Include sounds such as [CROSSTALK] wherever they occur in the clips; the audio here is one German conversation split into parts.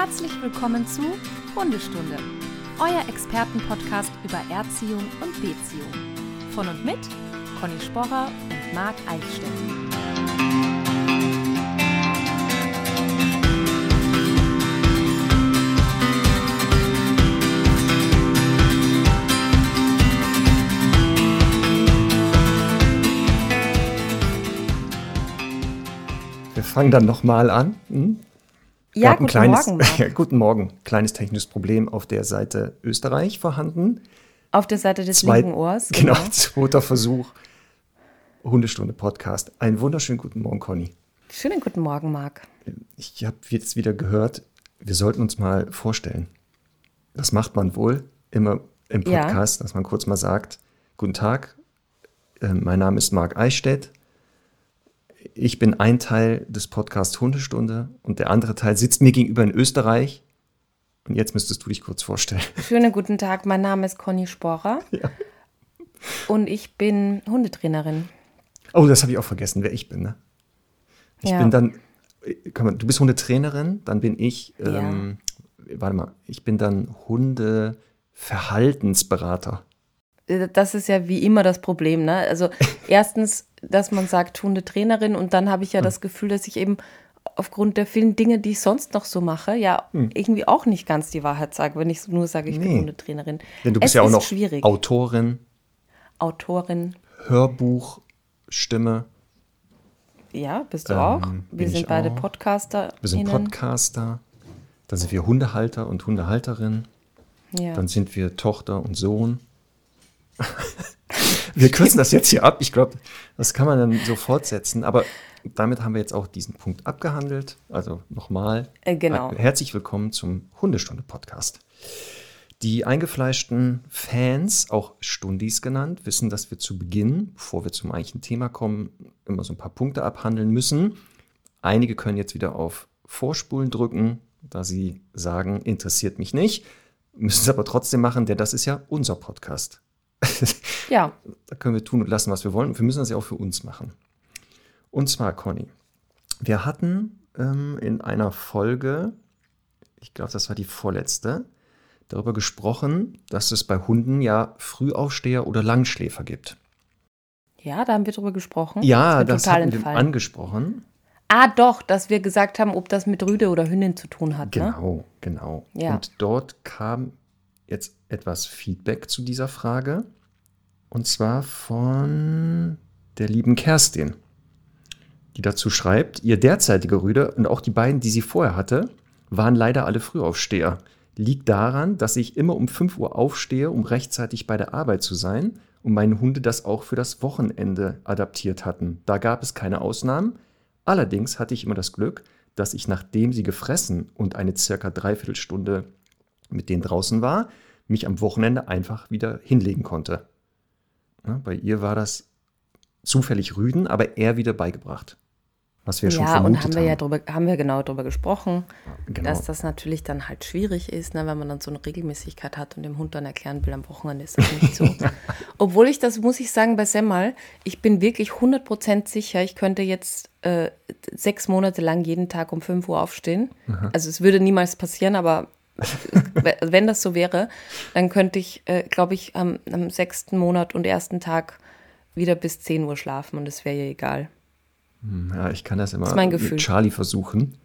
Herzlich willkommen zu Hundestunde, euer Expertenpodcast über Erziehung und Beziehung. Von und mit Conny Sporrer und Marc Eichstätt. Wir fangen dann nochmal an. Hm? Ja, guten kleines, Morgen. [LAUGHS] Guten Morgen. Kleines technisches Problem auf der Seite Österreich vorhanden. Auf der Seite des Zwei- linken Ohrs. [LAUGHS] Genau, zweiter Versuch. Hundestunde Podcast. Einen wunderschönen guten Morgen, Conny. Schönen guten Morgen, Marc. Ich habe jetzt wieder gehört, wir sollten uns mal vorstellen. Das macht man wohl immer im Ja. Podcast, dass man kurz mal sagt, guten Tag, äh, mein Name ist Marc Eichstätt. Ich bin ein Teil des Podcasts Hundestunde und der andere Teil sitzt mir gegenüber in Österreich. Und jetzt müsstest du dich kurz vorstellen. [LAUGHS] Schönen guten Tag, mein Name ist Conny Sporrer. Und ich bin Hundetrainerin. Oh, das habe ich auch vergessen, wer ich bin. Ne? Ich Ja. bin dann, äh, mal, du bist Hundetrainerin, dann bin ich, ähm, warte mal, ich bin dann Hundeverhaltensberater. Das ist ja wie immer das Problem, ne? Also [LAUGHS] erstens, dass man sagt Hundetrainerin und dann habe ich ja das Gefühl, dass ich eben aufgrund der vielen Dinge, die ich sonst noch so mache, ja Hm. irgendwie auch nicht ganz die Wahrheit sage, wenn ich nur sage, ich bin Nee. Hundetrainerin. Denn du es bist ja auch noch schwierig. Autorin, Autorin, Hörbuchstimme, ja, bist du Ähm, auch. bin Wir sind beide auch. Podcaster. wir sind Podcaster, dann sind wir Hundehalter und Hundehalterin, Ja. dann sind wir Tochter und Sohn. [LAUGHS] wir kürzen das jetzt hier ab. Ich glaube, das kann man dann so fortsetzen. Aber damit haben wir jetzt auch diesen Punkt abgehandelt. Also nochmal. Äh, genau. Herzlich willkommen zum Hundestunde-Podcast. Die eingefleischten Fans, auch Stundis genannt, wissen, dass wir zu Beginn, bevor wir zum eigentlichen Thema kommen, immer so ein paar Punkte abhandeln müssen. Einige können jetzt wieder auf Vorspulen drücken, da sie sagen, interessiert mich nicht, müssen es aber trotzdem machen, denn das ist ja unser Podcast. [LAUGHS] ja, Da können wir tun und lassen, was wir wollen. Und wir müssen das ja auch für uns machen. Und zwar, Conny, wir hatten ähm, in einer Folge, ich glaube, das war die vorletzte, darüber gesprochen, dass es bei Hunden ja Frühaufsteher oder Langschläfer gibt. ja, da haben wir drüber gesprochen. Ja, das total hatten wir angesprochen. Ah, doch, dass wir gesagt haben, ob das mit Rüde oder Hündin zu tun hat. Ne? Genau, genau. Ja. Und dort kam jetzt etwas Feedback zu dieser Frage. Und zwar von der lieben Kerstin, die dazu schreibt, ihr derzeitiger Rüde und auch die beiden, die sie vorher hatte, waren leider alle Frühaufsteher. Liegt daran, dass ich immer um 5 Uhr aufstehe, um rechtzeitig bei der Arbeit zu sein und meine Hunde das auch für das Wochenende adaptiert hatten. Da gab es keine Ausnahmen. Allerdings hatte ich immer das Glück, dass ich, nachdem sie gefressen und eine circa Dreiviertelstunde mit denen draußen war, mich am Wochenende einfach wieder hinlegen konnte. Ja, bei ihr war das zufällig Rüden, aber eher wieder beigebracht. Was wir schon Ja, und vermutet haben wir ja drüber, haben wir genau drüber gesprochen, Genau. dass das natürlich dann halt schwierig ist, ne, wenn man dann so eine Regelmäßigkeit hat und dem Hund dann erklären will, am Wochenende ist das nicht so. [LAUGHS] Obwohl ich das, muss ich sagen, bei Semmel, ich bin wirklich 100% sicher, ich könnte jetzt äh, sechs Monate lang jeden Tag um 5 Uhr aufstehen. Also es würde niemals passieren, aber wenn das so wäre, dann könnte ich, äh, glaube ich, am, am sechsten Monat und ersten Tag wieder bis 10 Uhr schlafen und es wäre ja egal. Ja, ich kann das immer ist mein Gefühl. mit Charlie versuchen.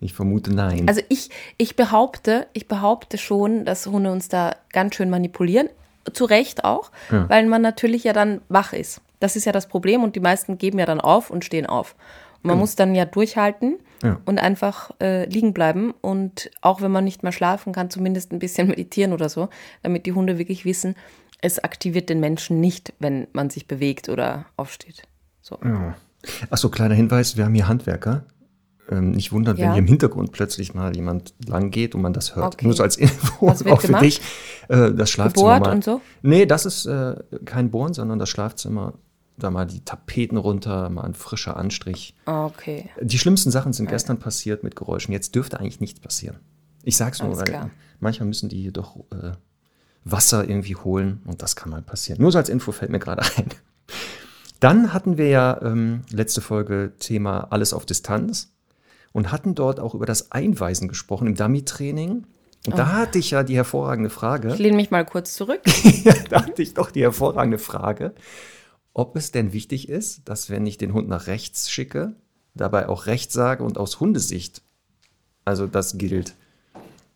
Ich vermute nein. Also ich, ich behaupte, ich behaupte schon, dass Hunde uns da ganz schön manipulieren. Zu Recht auch, Ja. weil man natürlich ja dann wach ist. Das ist ja das Problem und die meisten geben ja dann auf und stehen auf. Man muss dann ja durchhalten Ja. und einfach äh, liegen bleiben und auch wenn man nicht mehr schlafen kann, zumindest ein bisschen [LAUGHS] meditieren oder so, damit die Hunde wirklich wissen, es aktiviert den Menschen nicht, wenn man sich bewegt oder aufsteht. So. Ja. Achso, kleiner Hinweis, wir haben hier Handwerker. Ähm, nicht wundern, wenn Ja. hier im Hintergrund plötzlich mal jemand lang geht und man das hört. Okay. Nur so als [LAUGHS] Info, auch für gemacht? dich. Äh, das Schlafzimmer Gebohrt mal. und so? Nee, das ist äh, kein Bohren, sondern das Schlafzimmer. Da mal die Tapeten runter, mal ein frischer Anstrich. Okay. Die schlimmsten Sachen sind gestern passiert mit Geräuschen. Jetzt dürfte eigentlich nichts passieren. Ich sag's nur, Alles weil klar. manchmal müssen die hier doch äh, Wasser irgendwie holen und das kann mal passieren. Nur so als Info fällt mir gerade [LAUGHS] ein. Dann hatten wir ja ähm, letzte Folge Thema alles auf Distanz. und hatten dort auch über das Einweisen gesprochen im Dummy-Training. Und da hatte ich ja die hervorragende Frage. Ich lehne mich mal kurz zurück. [LAUGHS] ja, da hatte ich doch die hervorragende Frage, ob es denn wichtig ist, dass wenn ich den Hund nach rechts schicke, dabei auch rechts sage und aus Hundesicht. Also das gilt.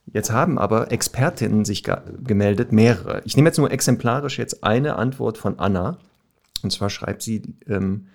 Jetzt haben aber Expertinnen sich ge- gemeldet, mehrere. Ich nehme jetzt nur exemplarisch jetzt eine Antwort von Anna. Und zwar schreibt sie, ähm,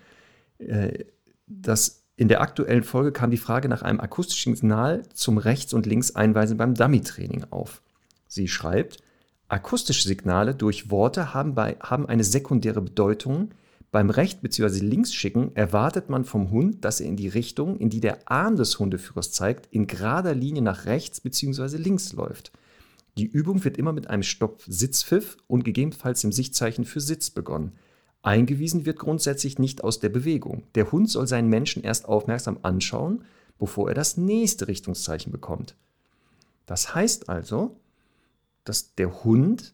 äh, dass in der aktuellen Folge kam die Frage nach einem akustischen Signal zum Rechts- und Links-Einweisen beim Dummy-Training auf. Sie schreibt, akustische Signale durch Worte haben, bei, haben eine sekundäre Bedeutung. Beim Recht- bzw. Linksschicken erwartet man vom Hund, dass er in die Richtung, in die der Arm des Hundeführers zeigt, in gerader Linie nach rechts bzw. links läuft. Die Übung wird immer mit einem Stopp-Sitzpfiff und gegebenenfalls dem Sichtzeichen für Sitz begonnen. Eingewiesen wird grundsätzlich nicht aus der Bewegung. Der Hund soll seinen Menschen erst aufmerksam anschauen, bevor er das nächste Richtungszeichen bekommt. Das heißt also, dass der Hund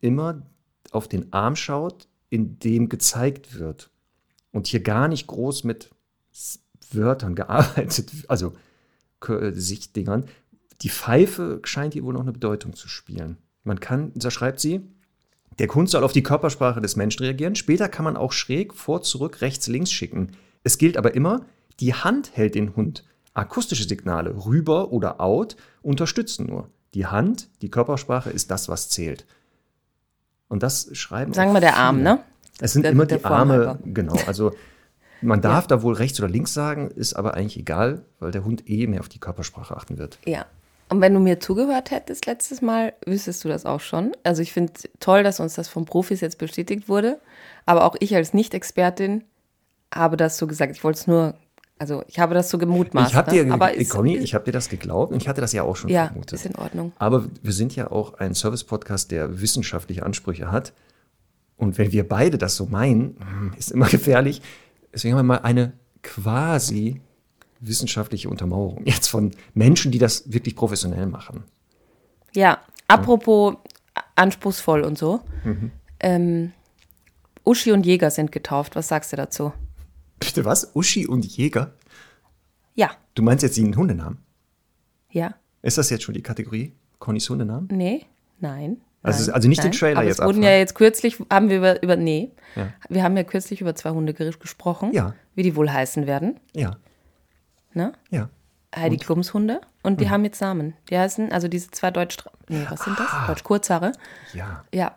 immer auf den Arm schaut, in dem gezeigt wird. Und hier gar nicht groß mit Wörtern gearbeitet, also K- Sichtdingern. Die Pfeife scheint hier wohl noch eine Bedeutung zu spielen. Man kann, da schreibt sie, der Hund soll auf die Körpersprache des Menschen reagieren. Später kann man auch schräg vor, zurück, rechts, links schicken. Es gilt aber immer, die Hand hält den Hund. Akustische Signale, rüber oder out, unterstützen nur. Die Hand, die Körpersprache ist das, was zählt. Und das schreiben Sagen wir der Arm, ne? Es sind Der- immer der die Arme, genau. Also man [LAUGHS] darf da wohl rechts oder links sagen, ist aber eigentlich egal, weil der Hund eh mehr auf die Körpersprache achten wird. Ja. Und wenn du mir zugehört hättest letztes Mal, wüsstest du das auch schon. Also ich finde toll, dass uns das von Profis jetzt bestätigt wurde. Aber auch ich als Nicht-Expertin habe das so gesagt. Ich wollte es nur, also ich habe das so gemutmaßt. ich habe ne? dir, aber äh, ist, Conny, ich habe dir das geglaubt und ich hatte das ja auch schon ja, vermutet. ist in Ordnung. Aber wir sind ja auch ein Service-Podcast, der wissenschaftliche Ansprüche hat. Und wenn wir beide das so meinen, hm, ist immer [LAUGHS] gefährlich. Deswegen haben wir mal eine quasi wissenschaftliche Untermauerung jetzt von Menschen, die das wirklich professionell machen. Ja, apropos anspruchsvoll und so. Mhm. Ähm, Uschi und Jäger sind getauft. Was sagst du dazu? Bitte was? Uschi und Jäger? Ja, Du meinst jetzt den Hundenamen? ja, Ist das jetzt schon die Kategorie Connys Hundenamen? nee, nein. Also nein, also nicht den nein. Trailer Aber jetzt es wurden abfahren. ja jetzt kürzlich, haben wir über, über nee, Ja. wir haben ja kürzlich über zwei Hunde gesprochen, Ja. wie die wohl heißen werden. Ja, Ne? ja. Heidi Klums Hunde. Und Mhm. die haben jetzt Namen. Die heißen, also diese zwei Deutsch, nee, was sind das? Deutsch Kurzhaare. Ja. Ja,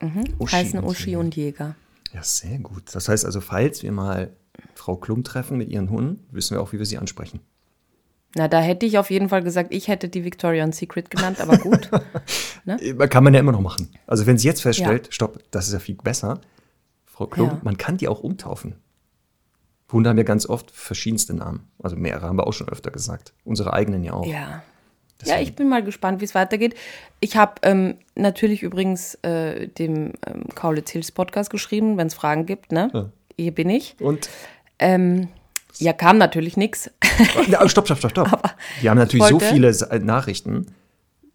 mhm. Uschi heißen und Uschi Jäger. und Jäger. Ja, sehr gut. Das heißt also, falls wir mal Frau Klum treffen mit ihren Hunden, wissen wir auch, wie wir sie ansprechen. Na, da hätte ich auf jeden Fall gesagt, ich hätte die Victorian Secret genannt, aber gut. [LAUGHS] Äh, Kann man ja immer noch machen. Also wenn sie jetzt feststellt, stopp, das ist ja viel besser, Frau Klum, Ja. man kann die auch umtaufen. Hunde haben ja ganz oft verschiedenste Namen. Also mehrere haben wir auch schon öfter gesagt. Unsere eigenen ja auch. Ja. Ja, ich bin mal gespannt, wie es weitergeht. Ich habe ähm, natürlich übrigens äh, dem ähm, Kaulitz Hills Podcast geschrieben, wenn es Fragen gibt, ne? Ja. Hier bin ich. Und Ähm, ja, kam natürlich nichts. Ja, stopp, stopp, stopp, stopp. [LAUGHS] Wir haben natürlich so viele Sa- Nachrichten,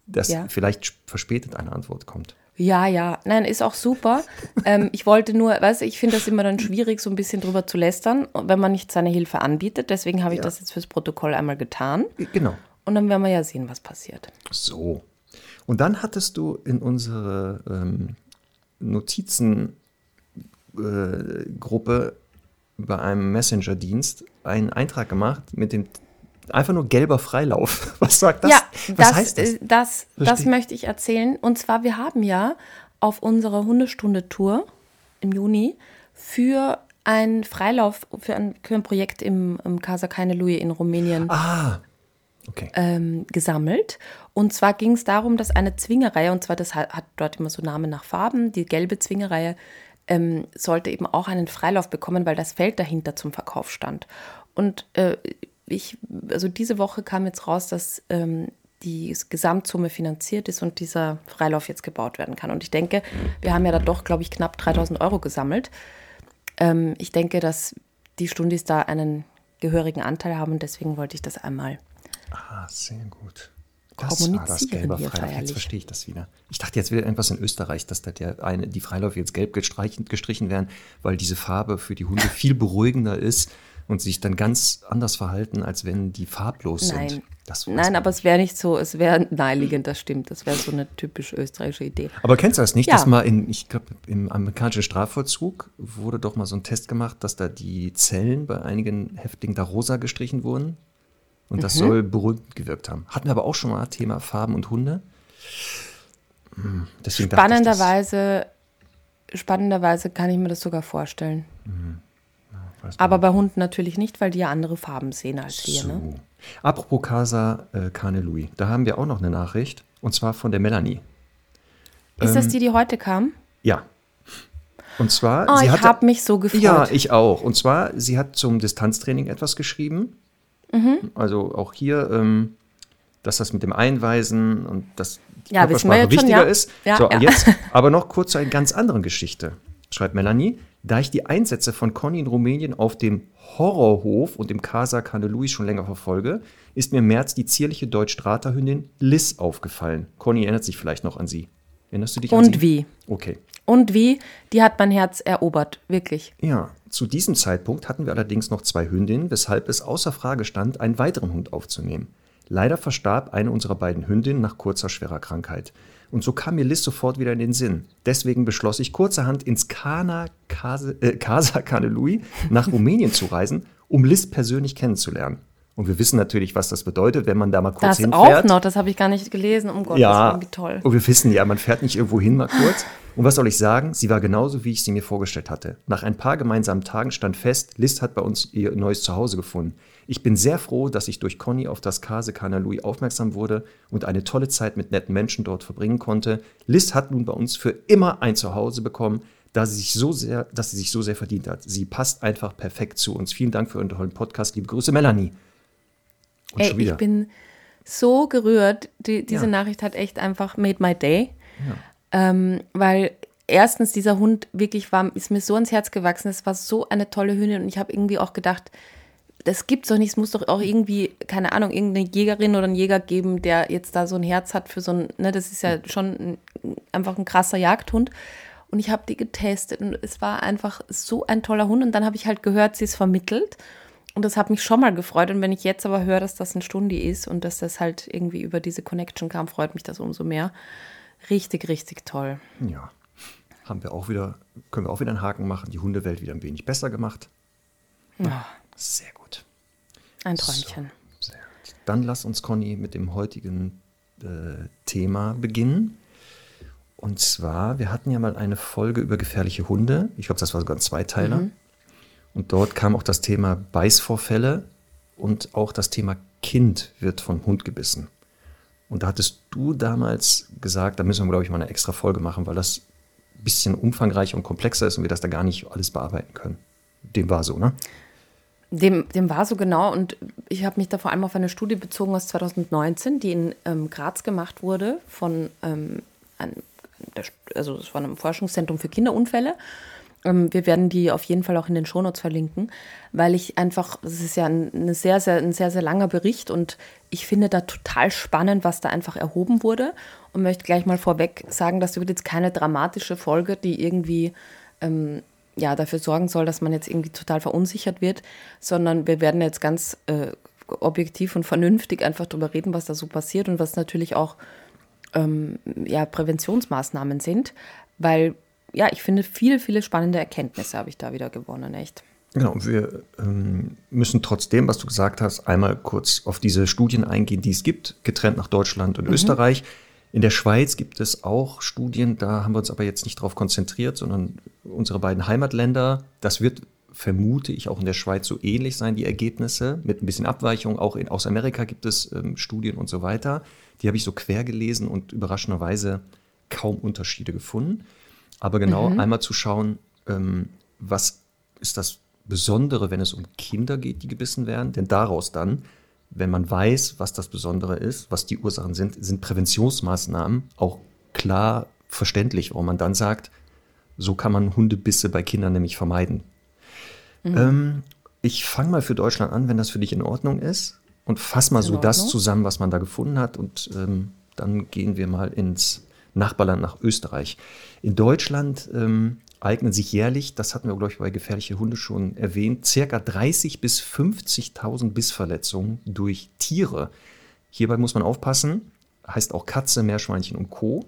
dass Ja. vielleicht verspätet eine Antwort kommt. Ja, ja, nein, ist auch super. ähm, ich wollte nur, weißt du, ich finde das immer dann schwierig, so ein bisschen drüber zu lästern, wenn man nicht seine Hilfe anbietet. Deswegen habe ich Ja. das jetzt fürs Protokoll einmal getan. Genau. Und dann werden wir ja sehen, was passiert. So. Und dann hattest du in unsere ähm, Notizengruppe äh, Gruppe bei einem Messenger-Dienst einen Eintrag gemacht mit dem einfach nur gelber Freilauf. [LAUGHS] Was sagt das? ja, Was das, heißt das? äh, das, das möchte ich erzählen. Und zwar, wir haben ja auf unserer Hundestunde-Tour im Juni für einen Freilauf, für ein, für ein Projekt im, im Casa Keine Lui in Rumänien ah, okay. ähm, gesammelt. Und zwar ging es darum, dass eine Zwingereihe, und zwar das hat, hat dort immer so Namen nach Farben, die gelbe Zwingereihe ähm, sollte eben auch einen Freilauf bekommen, weil das Feld dahinter zum Verkauf stand. Und äh, ich, also diese Woche kam jetzt raus, dass ähm, die Gesamtsumme finanziert ist und dieser Freilauf jetzt gebaut werden kann. Und ich denke, wir haben ja da doch, glaube ich, knapp 3000 Euro gesammelt. Ähm, ich denke, dass die Stundis da einen gehörigen Anteil haben und deswegen wollte ich das einmal Ah, sehr gut. Das war das kommunizieren gelbe Freilauf. Jetzt verstehe ich das wieder. Ich dachte, jetzt wäre irgendwas in Österreich, dass da der eine, die Freiläufe jetzt gelb gestrichen, werden, weil diese Farbe für die Hunde viel beruhigender ist und sich dann ganz anders verhalten, als wenn die farblos Nein. sind. Das Nein, aber es wäre nicht so, es wäre naheliegend, das stimmt. Das wäre so eine typisch österreichische Idee. Aber kennst du das nicht, Ja. dass mal in, ich glaube, im amerikanischen Strafvollzug wurde doch mal so ein Test gemacht, dass da die Zellen bei einigen Häftlingen da rosa gestrichen wurden? Und Mhm. das soll beruhigend gewirkt haben. Hatten wir aber auch schon mal Thema Farben und Hunde. Hm, Deswegen Spannenderweise, spannenderweise kann ich mir das sogar vorstellen. weiß man Aber bei Hunden natürlich nicht, weil die ja andere Farben sehen als wir. So. Ne? Apropos Casa äh, Cane Louis, da haben wir auch noch eine Nachricht und zwar von der Melanie. Ist Ähm, das die, die heute kam? Ja. Und zwar, Oh, sie ich habe mich so gefreut. Ja, ich auch. Und zwar, sie hat zum Distanztraining etwas geschrieben. Mhm. Also auch hier, ähm, dass das mit dem Einweisen und das Ja, Körpersprache jetzt schon, wichtiger ja. ist. Ja, so, jetzt [LAUGHS] aber noch kurz zu einer ganz anderen Geschichte. Schreibt Melanie, da ich die Einsätze von Conny in Rumänien auf dem Horrorhof und im Casa Cane Louis schon länger verfolge, ist mir im März die zierliche Deutsch-Strata-Hündin Liz aufgefallen. Conny erinnert sich vielleicht noch an sie. Erinnerst du dich an sie? Und wie? Okay. Und wie? Die hat mein Herz erobert, wirklich. Ja, zu diesem Zeitpunkt hatten wir allerdings noch zwei Hündinnen, weshalb es außer Frage stand, einen weiteren Hund aufzunehmen. Leider verstarb eine unserer beiden Hündinnen nach kurzer schwerer Krankheit. Und so kam mir Liz sofort wieder in den Sinn. Deswegen beschloss ich kurzerhand ins Kana Casa, äh, Casa Cane Louis nach Rumänien zu reisen, um Liz persönlich kennenzulernen. Und wir wissen natürlich, was das bedeutet, wenn man da mal kurz Das auch hinfährt. noch, das habe ich gar nicht gelesen. Um Gottes Ja, Willen, wie toll. und wir wissen ja, man fährt nicht irgendwo hin mal kurz. Und was soll ich sagen? Sie war genauso, wie ich sie mir vorgestellt hatte. Nach ein paar gemeinsamen Tagen stand fest, Liz hat bei uns ihr neues Zuhause gefunden. Ich bin sehr froh, dass ich durch Conny auf das Case Cana Louis aufmerksam wurde und eine tolle Zeit mit netten Menschen dort verbringen konnte. Liz hat nun bei uns für immer ein Zuhause bekommen, da sie sich so sehr, dass sie sich so sehr verdient hat. Sie passt einfach perfekt zu uns. Vielen Dank für euren tollen Podcast. Liebe Grüße, Melanie. Und Ey, ich bin so gerührt. Die, diese Ja. Nachricht hat echt einfach made my day. Ähm, weil erstens dieser Hund wirklich war, ist mir so ans Herz gewachsen. Es war so eine tolle Hündin und ich habe irgendwie auch gedacht, das gibt's doch nicht. Es muss doch auch irgendwie, keine Ahnung, irgendeine Jägerin oder einen Jäger geben, der jetzt da so ein Herz hat für so ein, ne, das ist ja schon ein, einfach ein krasser Jagdhund. Und ich habe die getestet und es war einfach so ein toller Hund. Und dann habe ich halt gehört, sie ist vermittelt. Und das hat mich schon mal gefreut. Und wenn ich jetzt aber höre, dass das ein Stundi ist und dass das halt irgendwie über diese Connection kam, freut mich das umso mehr. Richtig, richtig toll. Ja, haben wir auch wieder, können wir auch wieder einen Haken machen. Die Hundewelt wieder ein wenig besser gemacht. Ja, Sehr gut. ein Träumchen. Sehr gut. Dann lass uns, Conny, mit dem heutigen äh, Thema beginnen. Und zwar, wir hatten ja mal eine Folge über gefährliche Hunde. Ich glaube, das war sogar ein Zweiteiler. Und dort kam auch das Thema Beißvorfälle und auch das Thema Kind wird vom Hund gebissen. Und da hattest du damals gesagt, da müssen wir, glaube ich, mal eine extra Folge machen, weil das ein bisschen umfangreicher und komplexer ist und wir das da gar nicht alles bearbeiten können. Dem war so, ne? Dem, dem war so genau und ich habe mich da vor allem auf eine Studie bezogen aus 2019, die in ähm, Graz gemacht wurde von ähm, einem, also war einem Forschungszentrum für Kinderunfälle. Ähm, wir werden die auf jeden Fall auch in den Shownotes verlinken, weil ich einfach, es ist ja ein, sehr, sehr, ein sehr, sehr langer Bericht und ich finde da total spannend, was da einfach erhoben wurde und möchte gleich mal vorweg sagen, das wird jetzt keine dramatische Folge, die irgendwie ähm, ja, dafür sorgen soll, dass man jetzt irgendwie total verunsichert wird, sondern wir werden jetzt ganz äh, objektiv und vernünftig einfach darüber reden, was da so passiert und was natürlich auch ähm, ja, Präventionsmaßnahmen sind, weil ja, ich finde, viele, viele spannende Erkenntnisse habe ich da wieder gewonnen, echt. Genau, wir ähm, müssen trotzdem, was du gesagt hast, einmal kurz auf diese Studien eingehen, die es gibt, getrennt nach Deutschland und Österreich. In der Schweiz gibt es auch Studien, da haben wir uns aber jetzt nicht darauf konzentriert, sondern unsere beiden Heimatländer. Das wird, vermute ich, auch in der Schweiz so ähnlich sein, die Ergebnisse, mit ein bisschen Abweichung. Auch in, aus Amerika gibt es ähm, Studien und so weiter. Die habe ich so quer gelesen und überraschenderweise kaum Unterschiede gefunden. Aber genau einmal zu schauen, ähm, was ist das Besondere, wenn es um Kinder geht, die gebissen werden? Denn daraus dann, wenn man weiß, was das Besondere ist, was die Ursachen sind, sind Präventionsmaßnahmen auch klar verständlich, warum man dann sagt, so kann man Hundebisse bei Kindern nämlich vermeiden. Ähm, ich fange mal für Deutschland an, wenn das für dich in Ordnung ist, und fass mal in so das Ordnung. zusammen, was man da gefunden hat, und ähm, dann gehen wir mal ins Nachbarland nach Österreich. In Deutschland ähm, eignen sich jährlich, das hatten wir, glaube ich, bei gefährliche Hunde schon erwähnt, circa 30.000 bis 50.000 Bissverletzungen durch Tiere. Hierbei muss man aufpassen, heißt auch Katze, Meerschweinchen und Co.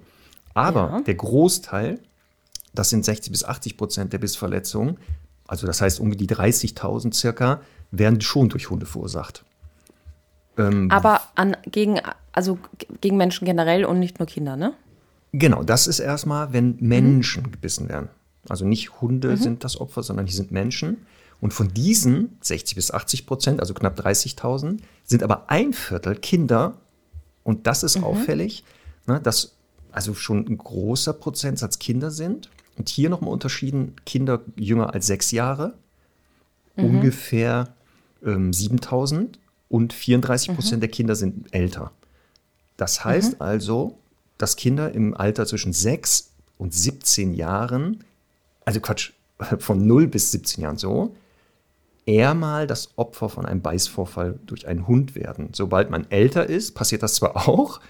Aber ja. der Großteil, das sind 60 bis 80 Prozent der Bissverletzungen, also das heißt um die 30.000 circa, werden schon durch Hunde verursacht. Ähm, Aber an, gegen, also gegen Menschen generell und nicht nur Kinder, ne? Genau, das ist erstmal, wenn Menschen mhm. gebissen werden. Also nicht Hunde mhm. sind das Opfer, sondern hier sind Menschen. Und von diesen 60 bis 80 Prozent, also knapp 30.000, sind aber ein Viertel Kinder. Und das ist mhm. auffällig, ne, dass also schon ein großer Prozentsatz Kinder sind. Und hier nochmal unterschieden, Kinder jünger als sechs Jahre, mhm. ungefähr ähm, 7000 und 34 Prozent mhm. der Kinder sind älter. Das heißt mhm. also, dass Kinder im Alter zwischen 6 und 17 Jahren, also Quatsch, [LAUGHS] von 0 bis 17 Jahren so, eher mal das Opfer von einem Beißvorfall durch einen Hund werden. Sobald man älter ist, passiert das zwar auch,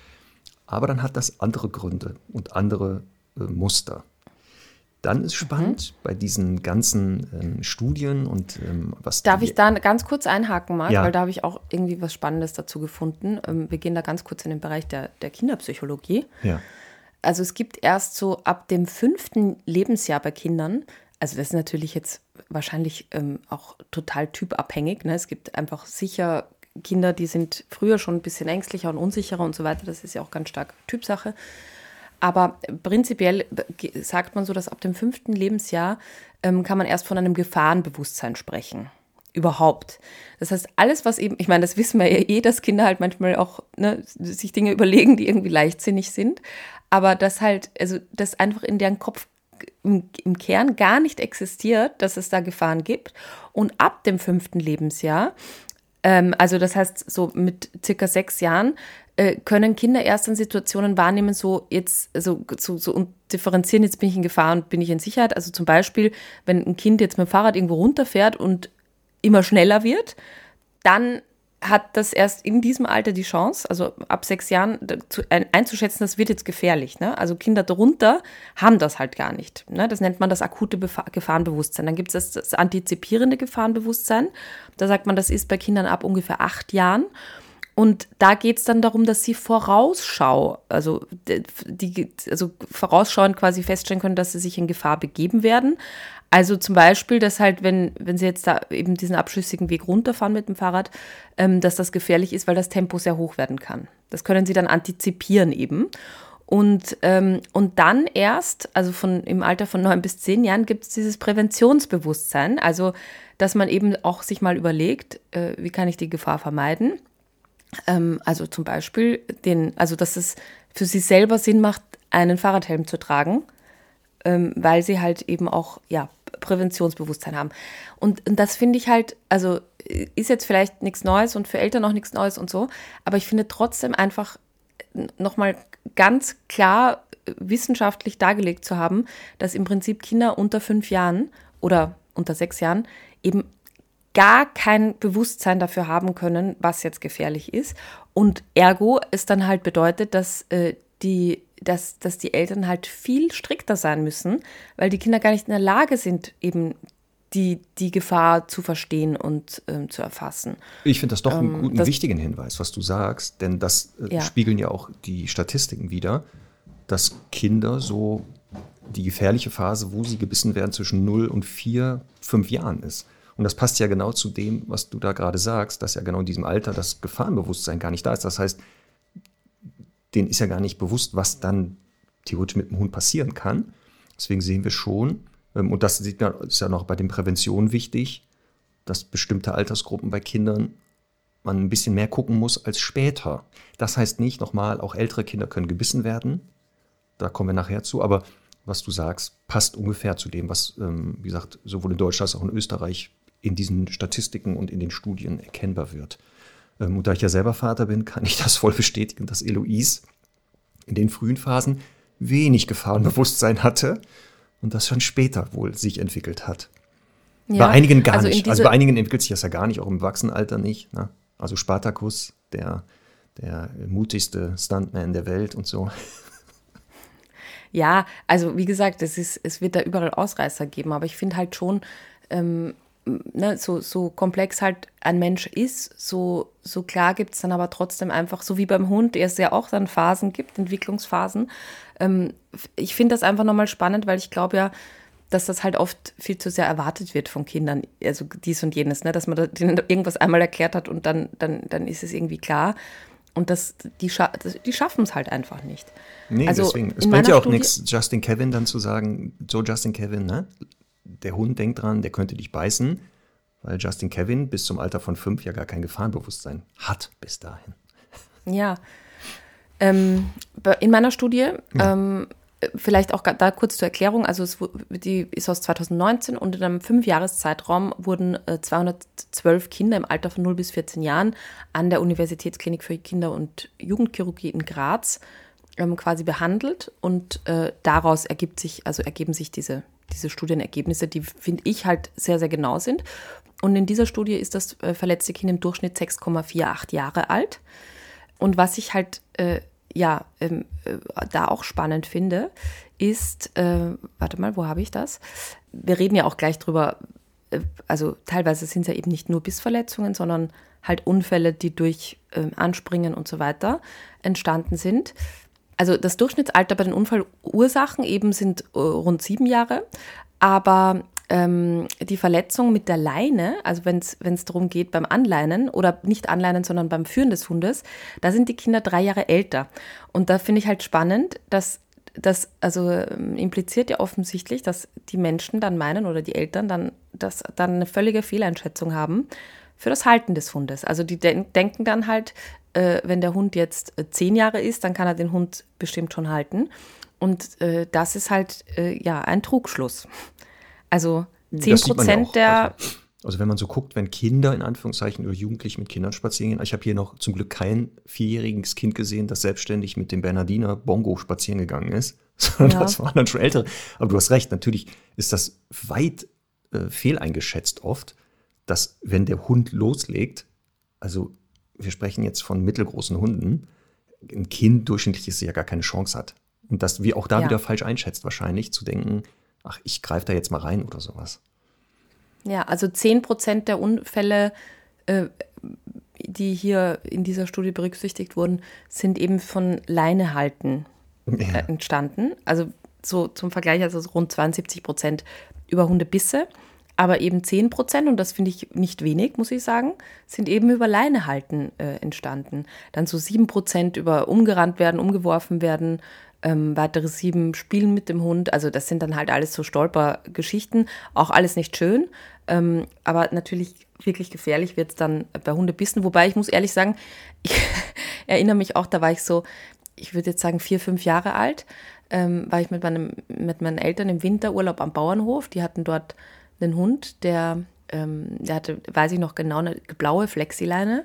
aber dann hat das andere Gründe und andere äh, Muster. Dann ist mhm. spannend mhm. bei diesen ganzen ähm, Studien und ähm, was. Darf ich da ganz kurz einhaken, Marc? Ja. Weil da habe ich auch irgendwie was Spannendes dazu gefunden. Ähm, wir gehen da ganz kurz in den Bereich der, der Kinderpsychologie. Ja. Also es gibt erst so ab dem fünften Lebensjahr bei Kindern, also das ist natürlich jetzt wahrscheinlich ähm, auch total typabhängig. Ne? Es gibt einfach sicher Kinder, die sind früher schon ein bisschen ängstlicher und unsicherer und so weiter. Das ist ja auch ganz stark Typsache. Aber prinzipiell sagt man so, dass ab dem fünften Lebensjahr ähm, kann man erst von einem Gefahrenbewusstsein sprechen. Überhaupt. Das heißt, alles, was eben, ich meine, das wissen wir ja eh, dass Kinder halt manchmal auch ne, sich Dinge überlegen, die irgendwie leichtsinnig sind. Aber das halt, also das einfach in deren Kopf im, im Kern gar nicht existiert, dass es da Gefahren gibt. Und ab dem fünften Lebensjahr ähm, also das heißt, so mit circa sechs Jahren äh, können Kinder erst in Situationen wahrnehmen, so jetzt, also so, so und differenzieren, jetzt bin ich in Gefahr und bin ich in Sicherheit. Also zum Beispiel, wenn ein Kind jetzt mit dem Fahrrad irgendwo runterfährt und immer schneller wird, dann hat das erst in diesem Alter die Chance, also ab sechs Jahren zu, ein, einzuschätzen, das wird jetzt gefährlich. Ne? Also Kinder darunter haben das halt gar nicht. Ne? Das nennt man das akute Befa Gefahrenbewusstsein. Dann gibt es das, das antizipierende Gefahrenbewusstsein. Da sagt man, das ist bei Kindern ab ungefähr acht Jahren. Und da geht es dann darum, dass sie Vorausschau, also, die, also vorausschauend quasi feststellen können, dass sie sich in Gefahr begeben werden. Also zum Beispiel, dass halt, wenn, wenn sie jetzt da eben diesen abschüssigen Weg runterfahren mit dem Fahrrad, ähm, dass das gefährlich ist, weil das Tempo sehr hoch werden kann. Das können sie dann antizipieren eben. Und, ähm, und dann erst, also von, im Alter von neun bis zehn Jahren, gibt es dieses Präventionsbewusstsein. Also, dass man eben auch sich mal überlegt, äh, wie kann ich die Gefahr vermeiden ähm, also zum Beispiel, den, also dass es für sie selber Sinn macht, einen Fahrradhelm zu tragen, ähm, weil sie halt eben auch ja, Präventionsbewusstsein haben. Und, und das finde ich halt, also ist jetzt vielleicht nichts Neues und für Eltern auch nichts Neues und so, aber ich finde trotzdem einfach nochmal ganz klar wissenschaftlich dargelegt zu haben, dass im Prinzip Kinder unter fünf Jahren oder unter sechs Jahren eben gar kein Bewusstsein dafür haben können, was jetzt gefährlich ist. Und ergo es dann halt bedeutet, dass äh, die dass, dass die Eltern halt viel strikter sein müssen, weil die Kinder gar nicht in der Lage sind, eben die, die Gefahr zu verstehen und ähm, zu erfassen. Ich finde das doch einen ähm, guten, das, wichtigen Hinweis, was du sagst, denn das äh, ja. spiegeln ja auch die Statistiken wieder, dass Kinder so die gefährliche Phase, wo sie gebissen werden, zwischen 0 und 4, 5 Jahren ist. Und das passt ja genau zu dem, was du da gerade sagst, dass ja genau in diesem Alter das Gefahrenbewusstsein gar nicht da ist. Das heißt, denen ist ja gar nicht bewusst, was dann theoretisch mit dem Hund passieren kann. Deswegen sehen wir schon, ähm, und das ist ja noch bei den Präventionen wichtig, dass bestimmte Altersgruppen bei Kindern man ein bisschen mehr gucken muss als später. Das heißt nicht, nochmal, auch ältere Kinder können gebissen werden. Da kommen wir nachher zu. Aber was du sagst, passt ungefähr zu dem, was, ähm, wie gesagt, sowohl in Deutschland als auch in Österreich in diesen Statistiken und in den Studien erkennbar wird. Ähm, und da ich ja selber Vater bin, kann ich das voll bestätigen, dass Eloise in den frühen Phasen wenig Gefahrenbewusstsein hatte und das schon später wohl sich entwickelt hat. Ja, bei einigen gar also nicht. Also bei einigen entwickelt sich das ja gar nicht, auch im Erwachsenenalter nicht. Ne? Also Spartacus, der, der mutigste Stuntman der Welt und so. Ja, also wie gesagt, es, ist, es wird da überall Ausreißer geben, aber ich finde halt schon, ähm, ne, so, so komplex halt ein Mensch ist, so, so klar gibt es dann aber trotzdem einfach, so wie beim Hund, es ja auch dann Phasen gibt, Entwicklungsphasen. Ähm, ich finde das einfach nochmal spannend, weil ich glaube ja, dass das halt oft viel zu sehr erwartet wird von Kindern, also dies und jenes, ne? dass man denen irgendwas einmal erklärt hat und dann, dann, dann ist es irgendwie klar. Und das, die, scha die schaffen es halt einfach nicht. Nee, also deswegen. Es bringt ja auch nichts, Justin Kevin dann zu sagen, so Justin Kevin, ne? Der Hund denkt dran, der könnte dich beißen, weil Justin Kevin bis zum Alter von fünf ja gar kein Gefahrenbewusstsein hat bis dahin. Ja. Ähm, in meiner Studie ja. ähm, Vielleicht auch da kurz zur Erklärung. Also es, die ist aus 2019 und in einem Fünfjahreszeitraum wurden 212 äh, Kinder im Alter von 0 bis 14 Jahren an der Universitätsklinik für Kinder- und Jugendchirurgie in Graz ähm, quasi behandelt und äh, daraus ergibt sich, also ergeben sich diese, diese Studienergebnisse, die finde ich halt sehr, sehr genau sind. Und in dieser Studie ist das äh, verletzte Kind im Durchschnitt 6,48 Jahre alt. Und was ich halt äh, ja, ähm, äh, da auch spannend finde, ist, äh, warte mal, wo habe ich das? Wir reden ja auch gleich drüber, äh, also teilweise sind es ja eben nicht nur Bissverletzungen, sondern halt Unfälle, die durch äh, Anspringen und so weiter entstanden sind. Also das Durchschnittsalter bei den Unfallursachen eben sind äh, rund sieben Jahre, aber ähm, die Verletzung mit der Leine, also wenn es darum geht beim Anleinen oder nicht Anleinen, sondern beim Führen des Hundes, da sind die Kinder drei Jahre älter. Und da finde ich halt spannend, dass das also ähm, impliziert ja offensichtlich, dass die Menschen dann meinen oder die Eltern dann, dass dann eine völlige Fehleinschätzung haben für das Halten des Hundes. Also die de denken dann halt, äh, wenn der Hund jetzt äh, zehn Jahre ist, dann kann er den Hund bestimmt schon halten. Und äh, das ist halt äh, ja ein Trugschluss. Also 10 Prozent der. Also, also, wenn man so guckt, wenn Kinder in Anführungszeichen oder Jugendliche mit Kindern spazieren gehen, ich habe hier noch zum Glück kein vierjähriges Kind gesehen, das selbstständig mit dem Bernardiner Bongo spazieren gegangen ist, [LAUGHS] sondern ja. das waren dann schon ältere. Aber du hast recht, natürlich ist das weit äh, fehleingeschätzt oft, dass wenn der Hund loslegt, also wir sprechen jetzt von mittelgroßen Hunden, ein Kind durchschnittliches ja gar keine Chance hat. Und dass wir auch da ja. wieder falsch einschätzt, wahrscheinlich zu denken, ach, ich greife da jetzt mal rein oder sowas. Ja, also 10 Prozent der Unfälle, äh, die hier in dieser Studie berücksichtigt wurden, sind eben von Leinehalten äh, entstanden. Also so zum Vergleich, also rund 72 Prozent über Hundebisse. Aber eben 10 Prozent, und das finde ich nicht wenig, muss ich sagen, sind eben über Leinehalten äh, entstanden. Dann so 7 Prozent über umgerannt werden, umgeworfen werden, ähm, weitere sieben spielen mit dem Hund. Also das sind dann halt alles so Stolpergeschichten. Auch alles nicht schön. Ähm, aber natürlich wirklich gefährlich wird es dann bei Hundebissen. Wobei ich muss ehrlich sagen, [LAUGHS] ich erinnere mich auch, da war ich so, ich würde jetzt sagen vier, fünf Jahre alt, ähm, war ich mit, meinem, mit meinen Eltern im Winterurlaub am Bauernhof. Die hatten dort einen Hund, der, ähm, der hatte, weiß ich noch genau, eine blaue Flexileine.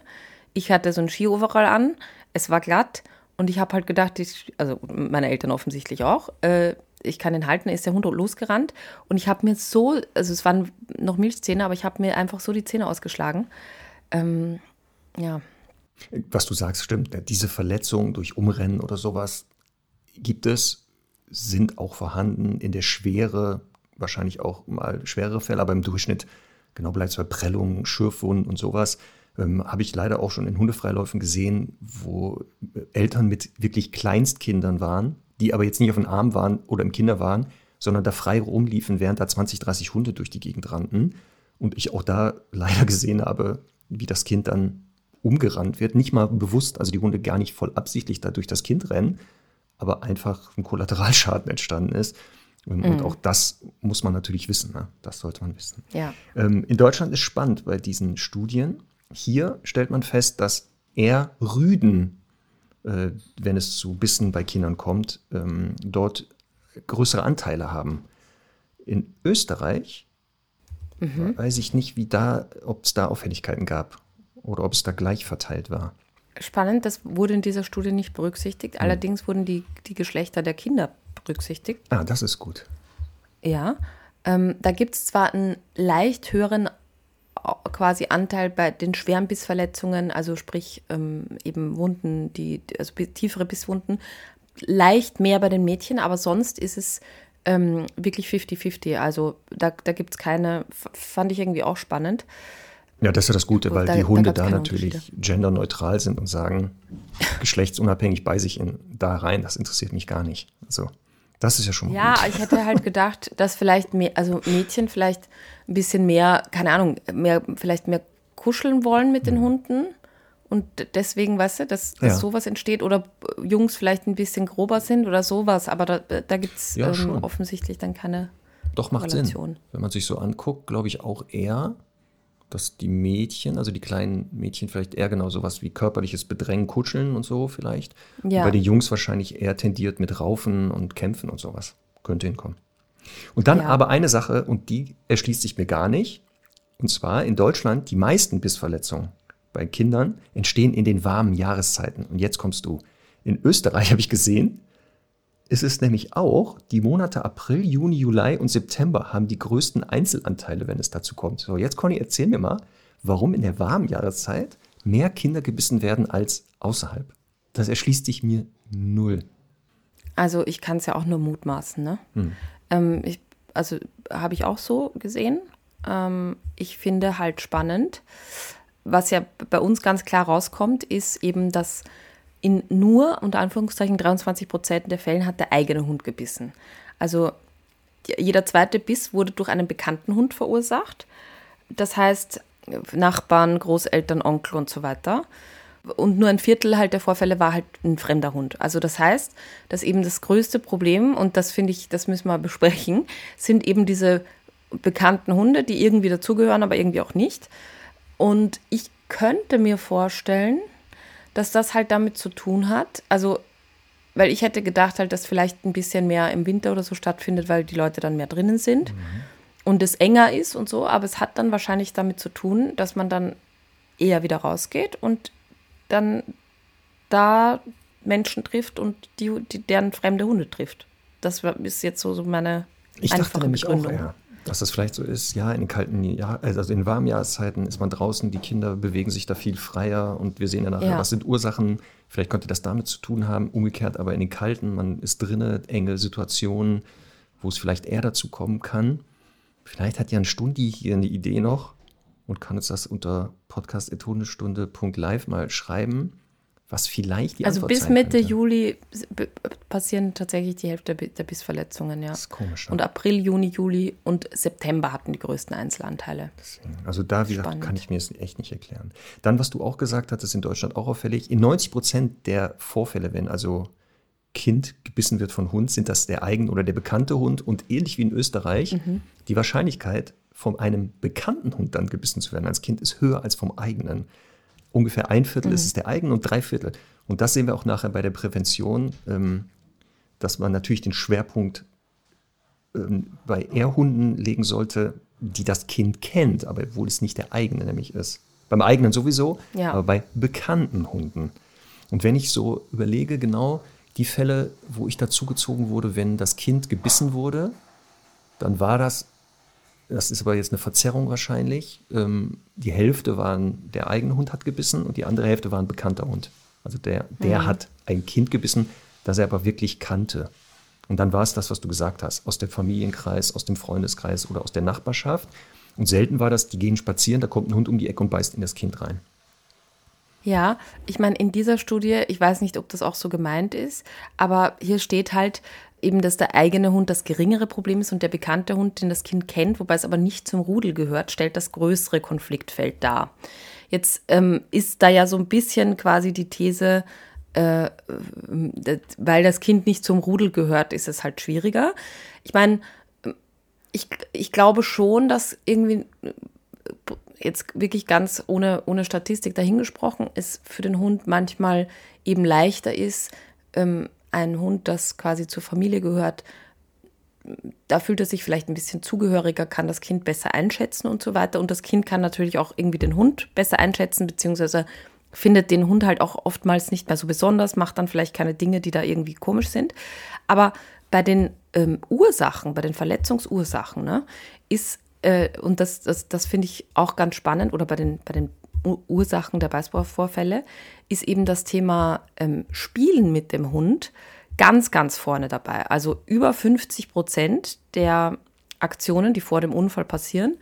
Ich hatte so ein Skioverall an, es war glatt und ich habe halt gedacht, ich, also meine Eltern offensichtlich auch, äh, ich kann ihn halten, ist der Hund losgerannt. Und ich habe mir so, also es waren noch Milchzähne, aber ich habe mir einfach so die Zähne ausgeschlagen. Ähm, ja. Was du sagst, stimmt. Diese Verletzungen durch Umrennen oder sowas gibt es, sind auch vorhanden in der Schwere, wahrscheinlich auch mal schwerere Fälle, aber im Durchschnitt genau bleibt es bei Prellungen, Schürfwunden und sowas ähm, habe ich leider auch schon in Hundefreiläufen gesehen, wo Eltern mit wirklich Kleinstkindern waren, die aber jetzt nicht auf dem Arm waren oder im Kinderwagen, sondern da frei rumliefen, während da 20, 30 Hunde durch die Gegend rannten. Und ich auch da leider gesehen habe, wie das Kind dann umgerannt wird. Nicht mal bewusst, also die Hunde gar nicht voll absichtlich da durch das Kind rennen, aber einfach ein Kollateralschaden entstanden ist. Ähm, und mhm. auch das muss man natürlich wissen. Ne? Das sollte man wissen. Ja. Ähm, in Deutschland ist spannend bei diesen Studien. Hier stellt man fest, dass eher Rüden, äh, wenn es zu Bissen bei Kindern kommt, ähm, dort größere Anteile haben. In Österreich mhm. weiß ich nicht, wie da, ob es da Auffälligkeiten gab oder ob es da gleich verteilt war. Spannend, das wurde in dieser Studie nicht berücksichtigt. Hm. Allerdings wurden die, die Geschlechter der Kinder berücksichtigt. Ah, das ist gut. Ja, ähm, da gibt es zwar einen leicht höheren quasi Anteil bei den schweren Bissverletzungen, also sprich ähm, eben Wunden, die, also tiefere Bisswunden, leicht mehr bei den Mädchen, aber sonst ist es ähm, wirklich 50-50. Also da, da gibt es keine, fand ich irgendwie auch spannend. Ja, das ist ja das Gute, weil da, die Hunde da, da natürlich genderneutral sind und sagen, [LAUGHS] geschlechtsunabhängig bei sich in, da rein, das interessiert mich gar nicht. Also, das ist ja schon mal Ja, gut. ich hätte halt [LAUGHS] gedacht, dass vielleicht mehr, also Mädchen vielleicht ein bisschen mehr, keine Ahnung, mehr, vielleicht mehr kuscheln wollen mit den mhm. Hunden. Und deswegen, weißt du, dass, dass ja. sowas entsteht oder Jungs vielleicht ein bisschen grober sind oder sowas, aber da, da gibt es ja, ähm, offensichtlich dann keine. Doch, macht Sinn. Wenn man sich so anguckt, glaube ich auch eher, dass die Mädchen, also die kleinen Mädchen vielleicht eher genau sowas wie körperliches Bedrängen, Kuscheln und so vielleicht. Ja. Bei den Jungs wahrscheinlich eher tendiert mit Raufen und Kämpfen und sowas. Könnte hinkommen. Und dann ja. aber eine Sache, und die erschließt sich mir gar nicht. Und zwar in Deutschland, die meisten Bissverletzungen bei Kindern entstehen in den warmen Jahreszeiten. Und jetzt kommst du. In Österreich [LAUGHS] habe ich gesehen, ist es nämlich auch, die Monate April, Juni, Juli und September haben die größten Einzelanteile, wenn es dazu kommt. So, jetzt Conny, erzähl mir mal, warum in der warmen Jahreszeit mehr Kinder gebissen werden als außerhalb. Das erschließt sich mir null. Also ich kann es ja auch nur mutmaßen. Ne? Hm. Ähm, ich, also habe ich auch so gesehen. Ähm, ich finde halt spannend, was ja bei uns ganz klar rauskommt, ist eben, dass in nur unter Anführungszeichen 23 Prozent der Fällen hat der eigene Hund gebissen. Also jeder zweite Biss wurde durch einen bekannten Hund verursacht. Das heißt, Nachbarn, Großeltern, Onkel und so weiter. Und nur ein Viertel halt der Vorfälle war halt ein fremder Hund. Also das heißt, dass eben das größte Problem, und das finde ich, das müssen wir besprechen, sind eben diese bekannten Hunde, die irgendwie dazugehören, aber irgendwie auch nicht. Und ich könnte mir vorstellen, dass das halt damit zu tun hat. Also, weil ich hätte gedacht halt, dass vielleicht ein bisschen mehr im Winter oder so stattfindet, weil die Leute dann mehr drinnen sind mhm. und es enger ist und so. Aber es hat dann wahrscheinlich damit zu tun, dass man dann eher wieder rausgeht und dann da Menschen trifft und die, die deren fremde Hunde trifft. Das ist jetzt so, so meine ich dachte nämlich Begründung. auch, ja dass das vielleicht so ist, ja, in den kalten Jahr, also in warmen Jahreszeiten ist man draußen, die Kinder bewegen sich da viel freier und wir sehen ja nachher, ja. was sind Ursachen, vielleicht könnte das damit zu tun haben, umgekehrt aber in den kalten, man ist drinnen, enge Situationen, wo es vielleicht eher dazu kommen kann. Vielleicht hat Jan Stundi hier eine Idee noch und kann uns das unter podcast.hundestunde.live mal schreiben was vielleicht die also Antwort bis Mitte könnte. Juli passieren tatsächlich die Hälfte der Bissverletzungen, ja. Das ist komisch. Und April, Juni, Juli und September hatten die größten Einzelanteile. Deswegen. Also da, wie gesagt, kann ich mir das echt nicht erklären. Dann, was du auch gesagt hattest, in Deutschland auch auffällig, in 90 Prozent der Vorfälle, wenn also Kind gebissen wird von Hund, sind das der eigene oder der bekannte Hund und ähnlich wie in Österreich, mhm. die Wahrscheinlichkeit, von einem bekannten Hund dann gebissen zu werden als Kind ist höher als vom eigenen ungefähr ein Viertel mhm. ist es der eigene und drei Viertel. Und das sehen wir auch nachher bei der Prävention, ähm, dass man natürlich den Schwerpunkt ähm, bei Ehrhunden legen sollte, die das Kind kennt, aber obwohl es nicht der eigene nämlich ist. Beim eigenen sowieso, ja. aber bei bekannten Hunden. Und wenn ich so überlege, genau die Fälle, wo ich dazugezogen wurde, wenn das Kind gebissen wurde, dann war das das ist aber jetzt eine Verzerrung wahrscheinlich. Ähm, die Hälfte waren, der eigene Hund hat gebissen und die andere Hälfte war ein bekannter Hund. Also der, der mhm. hat ein Kind gebissen, das er aber wirklich kannte. Und dann war es das, was du gesagt hast, aus dem Familienkreis, aus dem Freundeskreis oder aus der Nachbarschaft. Und selten war das, die gehen spazieren, da kommt ein Hund um die Ecke und beißt in das Kind rein. Ja, ich meine, in dieser Studie, ich weiß nicht, ob das auch so gemeint ist, aber hier steht halt, eben, dass der eigene Hund das geringere Problem ist und der bekannte Hund, den das Kind kennt, wobei es aber nicht zum Rudel gehört, stellt das größere Konfliktfeld dar. Jetzt ähm, ist da ja so ein bisschen quasi die These, äh, weil das Kind nicht zum Rudel gehört, ist es halt schwieriger. Ich meine, ich, ich glaube schon, dass irgendwie jetzt wirklich ganz ohne, ohne Statistik dahingesprochen, es für den Hund manchmal eben leichter ist, ähm, ein Hund, das quasi zur Familie gehört, da fühlt er sich vielleicht ein bisschen zugehöriger, kann das Kind besser einschätzen und so weiter. Und das Kind kann natürlich auch irgendwie den Hund besser einschätzen, beziehungsweise findet den Hund halt auch oftmals nicht mehr so besonders, macht dann vielleicht keine Dinge, die da irgendwie komisch sind. Aber bei den ähm, Ursachen, bei den Verletzungsursachen, ne, ist, äh, und das, das, das finde ich auch ganz spannend, oder bei den, bei den Ursachen der Beißvorfälle, ist eben das Thema ähm, Spielen mit dem Hund ganz, ganz vorne dabei. Also über 50 Prozent der Aktionen, die vor dem Unfall passieren,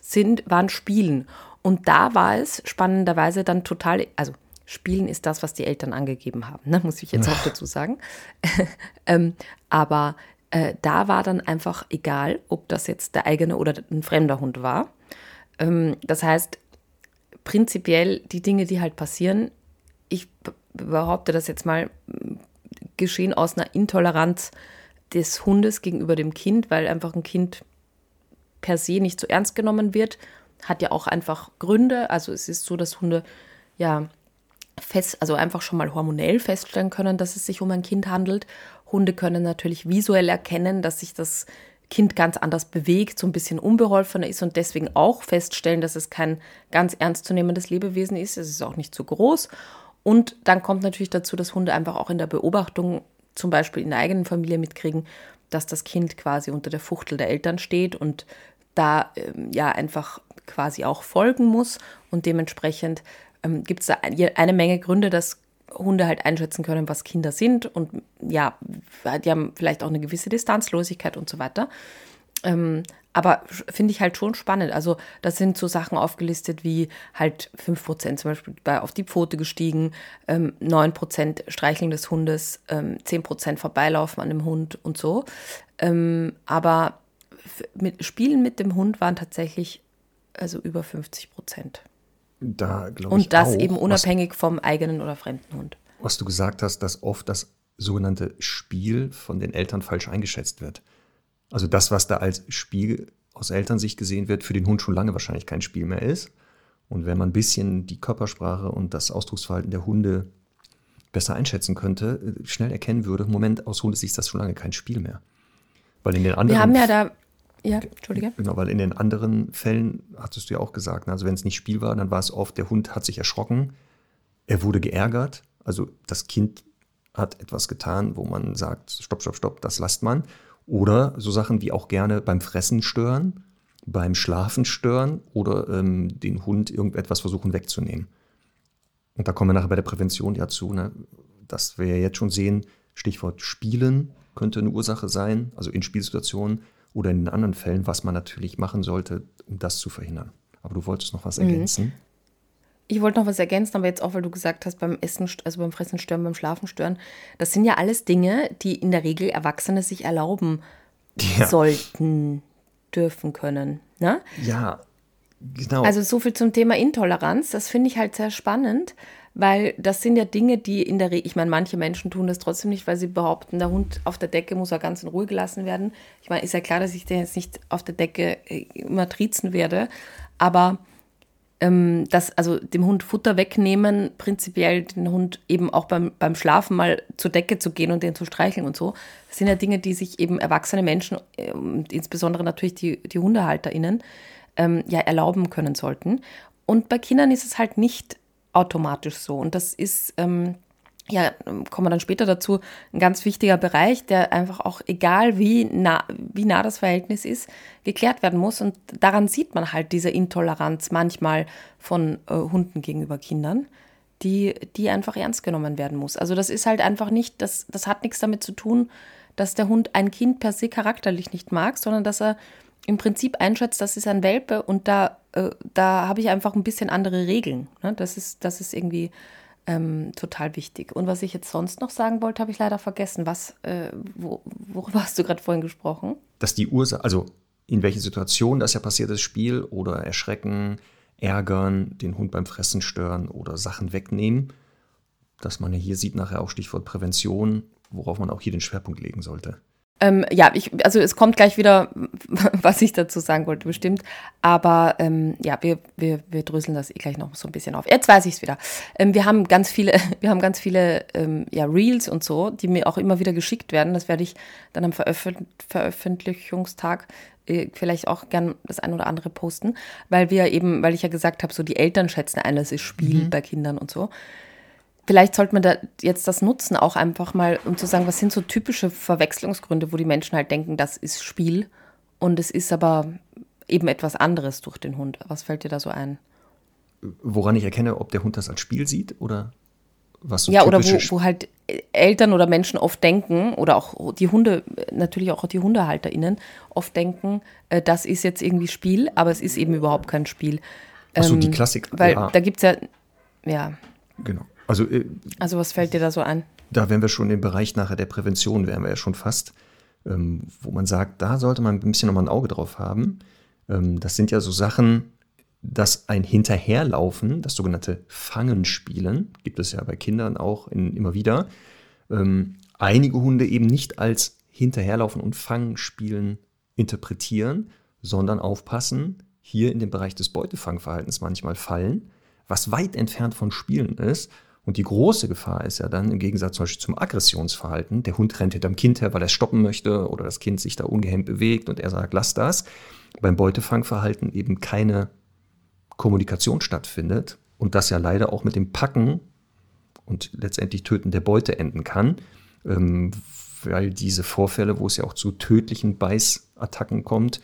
sind, waren Spielen. Und da war es spannenderweise dann total, also Spielen ist das, was die Eltern angegeben haben, ne? muss ich jetzt auch [LAUGHS] dazu sagen. [LAUGHS] ähm, aber äh, da war dann einfach egal, ob das jetzt der eigene oder ein fremder Hund war. Ähm, das heißt, prinzipiell die Dinge, die halt passieren, ich behaupte das jetzt mal, geschehen aus einer Intoleranz des Hundes gegenüber dem Kind, weil einfach ein Kind per se nicht so ernst genommen wird, hat ja auch einfach Gründe. Also es ist so, dass Hunde ja fest, also einfach schon mal hormonell feststellen können, dass es sich um ein Kind handelt. Hunde können natürlich visuell erkennen, dass sich das Kind ganz anders bewegt, so ein bisschen unbeholfener ist und deswegen auch feststellen, dass es kein ganz ernstzunehmendes Lebewesen ist. Es ist auch nicht zu groß. Und dann kommt natürlich dazu, dass Hunde einfach auch in der Beobachtung, zum Beispiel in der eigenen Familie, mitkriegen, dass das Kind quasi unter der Fuchtel der Eltern steht und da ähm, ja einfach quasi auch folgen muss. Und dementsprechend ähm, gibt es da eine Menge Gründe, dass Hunde halt einschätzen können, was Kinder sind und ja, die haben vielleicht auch eine gewisse Distanzlosigkeit und so weiter. Ähm, aber finde ich halt schon spannend. Also, da sind so Sachen aufgelistet wie halt 5% zum Beispiel bei, auf die Pfote gestiegen, ähm, 9% Streicheln des Hundes, ähm, 10% Vorbeilaufen an dem Hund und so. Ähm, aber mit, Spielen mit dem Hund waren tatsächlich also über 50 Prozent. Da glaube ich. Und das auch, eben unabhängig was, vom eigenen oder fremden Hund. Was du gesagt hast, dass oft das sogenannte Spiel von den Eltern falsch eingeschätzt wird. Also das, was da als Spiel aus Elternsicht gesehen wird, für den Hund schon lange wahrscheinlich kein Spiel mehr ist. Und wenn man ein bisschen die Körpersprache und das Ausdrucksverhalten der Hunde besser einschätzen könnte, schnell erkennen würde, Moment, aus Hundesicht ist das schon lange kein Spiel mehr. Weil in den anderen. Wir haben ja da ja, Entschuldige. Genau, weil in den anderen Fällen, hattest du ja auch gesagt, ne, also wenn es nicht Spiel war, dann war es oft, der Hund hat sich erschrocken, er wurde geärgert, also das Kind hat etwas getan, wo man sagt, stopp, stopp, stopp, das lasst man. Oder so Sachen wie auch gerne beim Fressen stören, beim Schlafen stören oder ähm, den Hund irgendetwas versuchen wegzunehmen. Und da kommen wir nachher bei der Prävention ja zu, ne, dass wir jetzt schon sehen, Stichwort Spielen könnte eine Ursache sein, also in Spielsituationen oder in den anderen Fällen, was man natürlich machen sollte, um das zu verhindern. Aber du wolltest noch was mhm. ergänzen. Ich wollte noch was ergänzen, aber jetzt auch, weil du gesagt hast, beim Essen, also beim Fressen stören, beim Schlafen stören, das sind ja alles Dinge, die in der Regel Erwachsene sich erlauben ja. sollten, dürfen können. Ne? Ja, genau. Also so viel zum Thema Intoleranz, das finde ich halt sehr spannend, weil das sind ja Dinge, die in der Regel, ich meine, manche Menschen tun das trotzdem nicht, weil sie behaupten, der Hund auf der Decke muss ja ganz in Ruhe gelassen werden. Ich meine, ist ja klar, dass ich den jetzt nicht auf der Decke äh, immer triezen werde, aber ähm, das, also dem Hund Futter wegnehmen, prinzipiell den Hund eben auch beim, beim Schlafen mal zur Decke zu gehen und den zu streicheln und so, das sind ja Dinge, die sich eben erwachsene Menschen, äh, insbesondere natürlich die, die HundehalterInnen, ähm, ja erlauben können sollten. Und bei Kindern ist es halt nicht automatisch so. Und das ist, ähm, ja, kommen wir dann später dazu, ein ganz wichtiger Bereich, der einfach auch, egal wie nah, wie nah das Verhältnis ist, geklärt werden muss. Und daran sieht man halt diese Intoleranz manchmal von äh, Hunden gegenüber Kindern, die, die einfach ernst genommen werden muss. Also das ist halt einfach nicht, das, das hat nichts damit zu tun, dass der Hund ein Kind per se charakterlich nicht mag, sondern dass er im Prinzip einschätzt, das ist ein Welpe und da, äh, da habe ich einfach ein bisschen andere Regeln. Ne? Das, ist, das ist irgendwie ähm, total wichtig. Und was ich jetzt sonst noch sagen wollte, habe ich leider vergessen. Was, äh, wo, worüber hast du gerade vorhin gesprochen? Dass die Ursache, also in welchen Situationen das ja passiert ist, Spiel oder erschrecken, ärgern, den Hund beim Fressen stören oder Sachen wegnehmen, dass man ja hier sieht nachher auch Stichwort Prävention, worauf man auch hier den Schwerpunkt legen sollte. Ähm, ja, ich, also es kommt gleich wieder, [LAUGHS] was ich dazu sagen wollte, bestimmt. Aber ähm, ja, wir, wir, wir dröseln das eh gleich noch so ein bisschen auf. Jetzt weiß ich es wieder. Ähm, wir haben ganz viele, [LAUGHS] wir haben ganz viele ähm, ja, Reels und so, die mir auch immer wieder geschickt werden. Das werde ich dann am Veröffent Veröffentlichungstag äh, vielleicht auch gern das ein oder andere posten, weil wir eben, weil ich ja gesagt habe, so die Eltern schätzen ein, das ist Spiel mhm. bei Kindern und so vielleicht sollte man da jetzt das nutzen, auch einfach mal, um zu sagen, was sind so typische Verwechslungsgründe, wo die Menschen halt denken, das ist Spiel und es ist aber eben etwas anderes durch den Hund. Was fällt dir da so ein? Woran ich erkenne, ob der Hund das als Spiel sieht oder was so Ja, oder wo, wo halt Eltern oder Menschen oft denken, oder auch die Hunde, natürlich auch die HundehalterInnen, oft denken, äh, das ist jetzt irgendwie Spiel, aber es ist eben überhaupt kein Spiel. Achso, die ähm, Klassik. Weil ja. da gibt es ja, ja. Genau. Also, äh, also was fällt dir da so ein? Da wären wir schon im Bereich nachher der Prävention, wären wir ja schon fast, ähm, wo man sagt, da sollte man ein bisschen nochmal ein Auge drauf haben. Ähm, das sind ja so Sachen, dass ein Hinterherlaufen, das sogenannte Fangenspielen, gibt es ja bei Kindern auch in, immer wieder, ähm, einige Hunde eben nicht als Hinterherlaufen und Fangenspielen interpretieren, sondern aufpassen, hier in den Bereich des Beutefangverhaltens manchmal fallen, was weit entfernt von Spielen ist. Und die große Gefahr ist ja dann im Gegensatz zum Beispiel zum Aggressionsverhalten, der Hund rennt hinterm Kind her, weil er stoppen möchte oder das Kind sich da ungehemmt bewegt und er sagt, lass das. Beim Beutefangverhalten eben keine Kommunikation stattfindet und das ja leider auch mit dem Packen und letztendlich Töten der Beute enden kann, ähm, weil diese Vorfälle, wo es ja auch zu tödlichen Beißattacken kommt,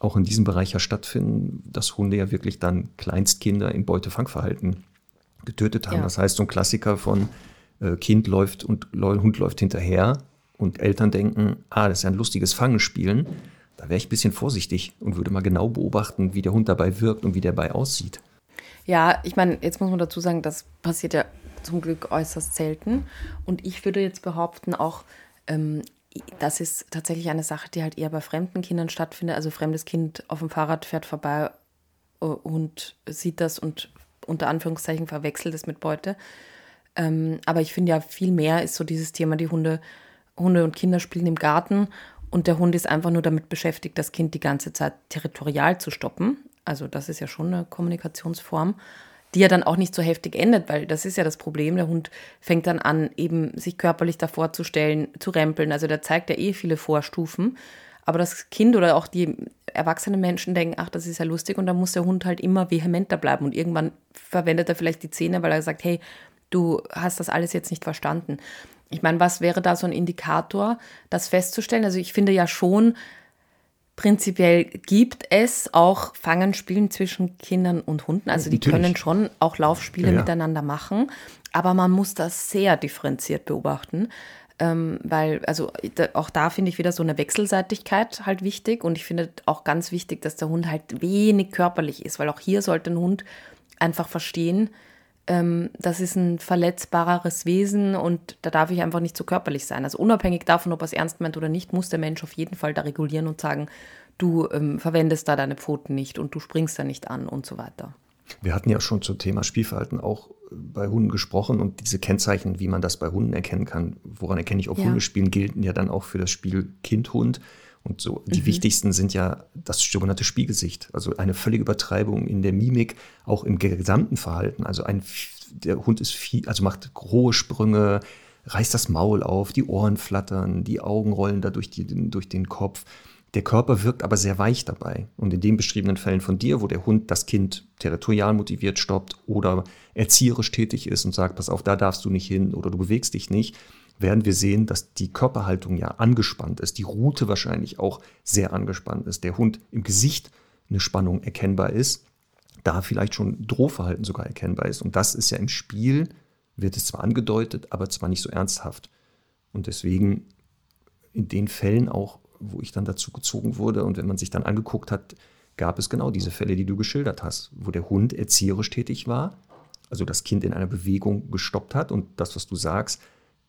auch in diesem Bereich ja stattfinden, dass Hunde ja wirklich dann Kleinstkinder im Beutefangverhalten getötet haben. Ja. Das heißt, so ein Klassiker von äh, Kind läuft und Hund läuft hinterher und Eltern denken, ah, das ist ja ein lustiges Fangenspielen da wäre ich ein bisschen vorsichtig und würde mal genau beobachten, wie der Hund dabei wirkt und wie der dabei aussieht. Ja, ich meine, jetzt muss man dazu sagen, das passiert ja zum Glück äußerst selten. Und ich würde jetzt behaupten, auch ähm, das ist tatsächlich eine Sache, die halt eher bei fremden Kindern stattfindet. Also fremdes Kind auf dem Fahrrad fährt vorbei äh, und sieht das und unter Anführungszeichen verwechselt es mit Beute. Ähm, aber ich finde ja viel mehr ist so dieses Thema, die Hunde, Hunde und Kinder spielen im Garten und der Hund ist einfach nur damit beschäftigt, das Kind die ganze Zeit territorial zu stoppen. Also das ist ja schon eine Kommunikationsform, die ja dann auch nicht so heftig endet, weil das ist ja das Problem. Der Hund fängt dann an, eben sich körperlich davor zu stellen, zu rempeln. Also der zeigt ja eh viele Vorstufen. Aber das Kind oder auch die erwachsenen Menschen denken, ach, das ist ja lustig und dann muss der Hund halt immer vehementer bleiben und irgendwann verwendet er vielleicht die Zähne, weil er sagt, hey, du hast das alles jetzt nicht verstanden. Ich meine, was wäre da so ein Indikator, das festzustellen? Also ich finde ja schon, prinzipiell gibt es auch Fangenspielen zwischen Kindern und Hunden. Also die Natürlich. können schon auch Laufspiele ja, ja. miteinander machen, aber man muss das sehr differenziert beobachten. Ähm, weil, also da, auch da finde ich wieder so eine Wechselseitigkeit halt wichtig und ich finde auch ganz wichtig, dass der Hund halt wenig körperlich ist, weil auch hier sollte ein Hund einfach verstehen, ähm, das ist ein verletzbareres Wesen und da darf ich einfach nicht so körperlich sein. Also unabhängig davon, ob er es ernst meint oder nicht, muss der Mensch auf jeden Fall da regulieren und sagen, du ähm, verwendest da deine Pfoten nicht und du springst da nicht an und so weiter. Wir hatten ja schon zum Thema Spielverhalten auch bei Hunden gesprochen und diese Kennzeichen, wie man das bei Hunden erkennen kann, woran erkenne ich, ob ja. Hunde spielen, gelten ja dann auch für das Spiel Kind-Hund. Und so die mhm. wichtigsten sind ja das sogenannte Spielgesicht, also eine völlige Übertreibung in der Mimik, auch im gesamten Verhalten. Also ein der Hund ist viel, also macht hohe Sprünge, reißt das Maul auf, die Ohren flattern, die Augen rollen da durch, die, durch den Kopf. Der Körper wirkt aber sehr weich dabei. Und in den beschriebenen Fällen von dir, wo der Hund das Kind territorial motiviert stoppt oder erzieherisch tätig ist und sagt, pass auf, da darfst du nicht hin oder du bewegst dich nicht, werden wir sehen, dass die Körperhaltung ja angespannt ist, die Rute wahrscheinlich auch sehr angespannt ist, der Hund im Gesicht eine Spannung erkennbar ist, da vielleicht schon Drohverhalten sogar erkennbar ist. Und das ist ja im Spiel, wird es zwar angedeutet, aber zwar nicht so ernsthaft. Und deswegen in den Fällen auch, wo ich dann dazu gezogen wurde und wenn man sich dann angeguckt hat, gab es genau diese Fälle, die du geschildert hast, wo der Hund erzieherisch tätig war, also das Kind in einer Bewegung gestoppt hat und das, was du sagst,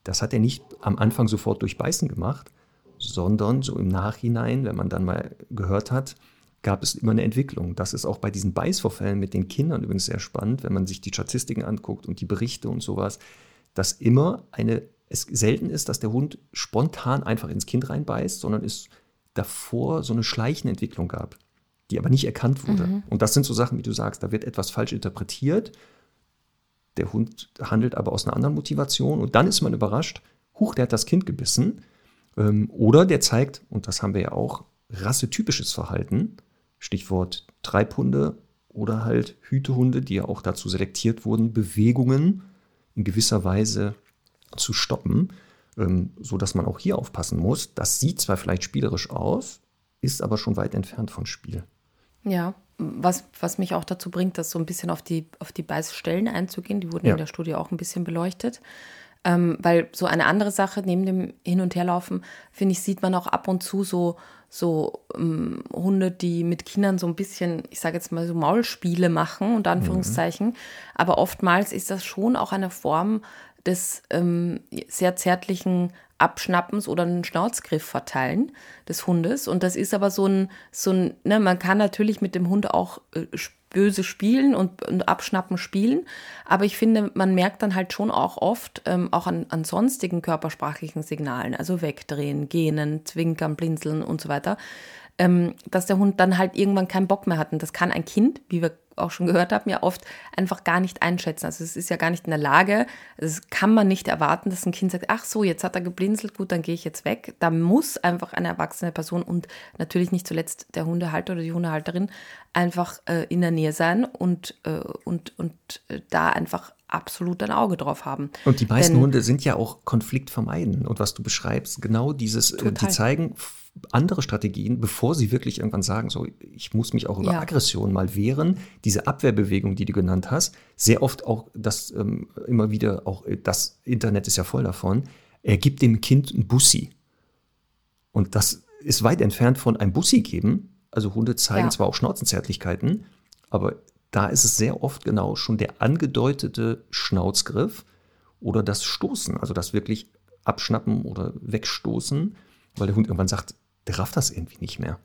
das hat er nicht am Anfang sofort durch Beißen gemacht, sondern so im Nachhinein, wenn man dann mal gehört hat, gab es immer eine Entwicklung. Das ist auch bei diesen Beißvorfällen mit den Kindern übrigens sehr spannend, wenn man sich die Statistiken anguckt und die Berichte und sowas, dass immer eine, es selten ist, dass der Hund spontan einfach ins Kind reinbeißt, sondern es davor so eine schleichende Entwicklung gab, die aber nicht erkannt wurde. Mhm. Und das sind so Sachen, wie du sagst, da wird etwas falsch interpretiert der Hund handelt aber aus einer anderen Motivation und dann ist man überrascht, huch, der hat das Kind gebissen. Ähm, oder der zeigt, und das haben wir ja auch, rassetypisches Verhalten, Stichwort Treibhunde oder halt Hütehunde, die ja auch dazu selektiert wurden, Bewegungen in gewisser Weise zu stoppen, ähm, so dass man auch hier aufpassen muss. Das sieht zwar vielleicht spielerisch aus, ist aber schon weit entfernt von Spiel. Ja, was, was mich auch dazu bringt, das so ein bisschen auf die, auf die Beißstellen einzugehen, die wurden ja. in der Studie auch ein bisschen beleuchtet. Ähm, weil so eine andere Sache neben dem Hin- und Herlaufen, finde ich, sieht man auch ab und zu so, so ähm, Hunde, die mit Kindern so ein bisschen, ich sage jetzt mal so Maulspiele machen, unter Anführungszeichen. Mhm. Aber oftmals ist das schon auch eine Form des ähm, sehr zärtlichen Abschnappens oder einen Schnauzgriff verteilen des Hundes. Und das ist aber so ein, so ein, ne, man kann natürlich mit dem Hund auch äh, böse spielen und, und, abschnappen spielen. Aber ich finde, man merkt dann halt schon auch oft, ähm, auch an, an sonstigen körpersprachlichen Signalen, also wegdrehen, gähnen, zwinkern, blinzeln und so weiter, ähm, dass der Hund dann halt irgendwann keinen Bock mehr hat. Und das kann ein Kind, wie wir auch schon gehört haben, ja oft einfach gar nicht einschätzen. Also es ist ja gar nicht in der Lage, es kann man nicht erwarten, dass ein Kind sagt, ach so, jetzt hat er geblinzelt, gut, dann gehe ich jetzt weg. Da muss einfach eine erwachsene Person und natürlich nicht zuletzt der Hundehalter oder die Hundehalterin einfach äh, in der Nähe sein und, äh, und, und äh, da einfach absolut ein Auge drauf haben. Und die meisten Denn, Hunde sind ja auch konfliktvermeidend. Und was du beschreibst, genau dieses, äh, die zeigen andere Strategien, bevor sie wirklich irgendwann sagen, so, ich muss mich auch über ja. Aggression mal wehren. Diese Abwehrbewegung, die du genannt hast, sehr oft auch das ähm, immer wieder, auch äh, das Internet ist ja voll davon, er gibt dem Kind ein Bussi. Und das ist weit entfernt von einem Bussi geben. Also Hunde zeigen ja. zwar auch Schnauzenzärtlichkeiten, aber da ist es sehr oft genau schon der angedeutete Schnauzgriff oder das Stoßen, also das wirklich Abschnappen oder Wegstoßen, weil der Hund irgendwann sagt, der rafft das irgendwie nicht mehr.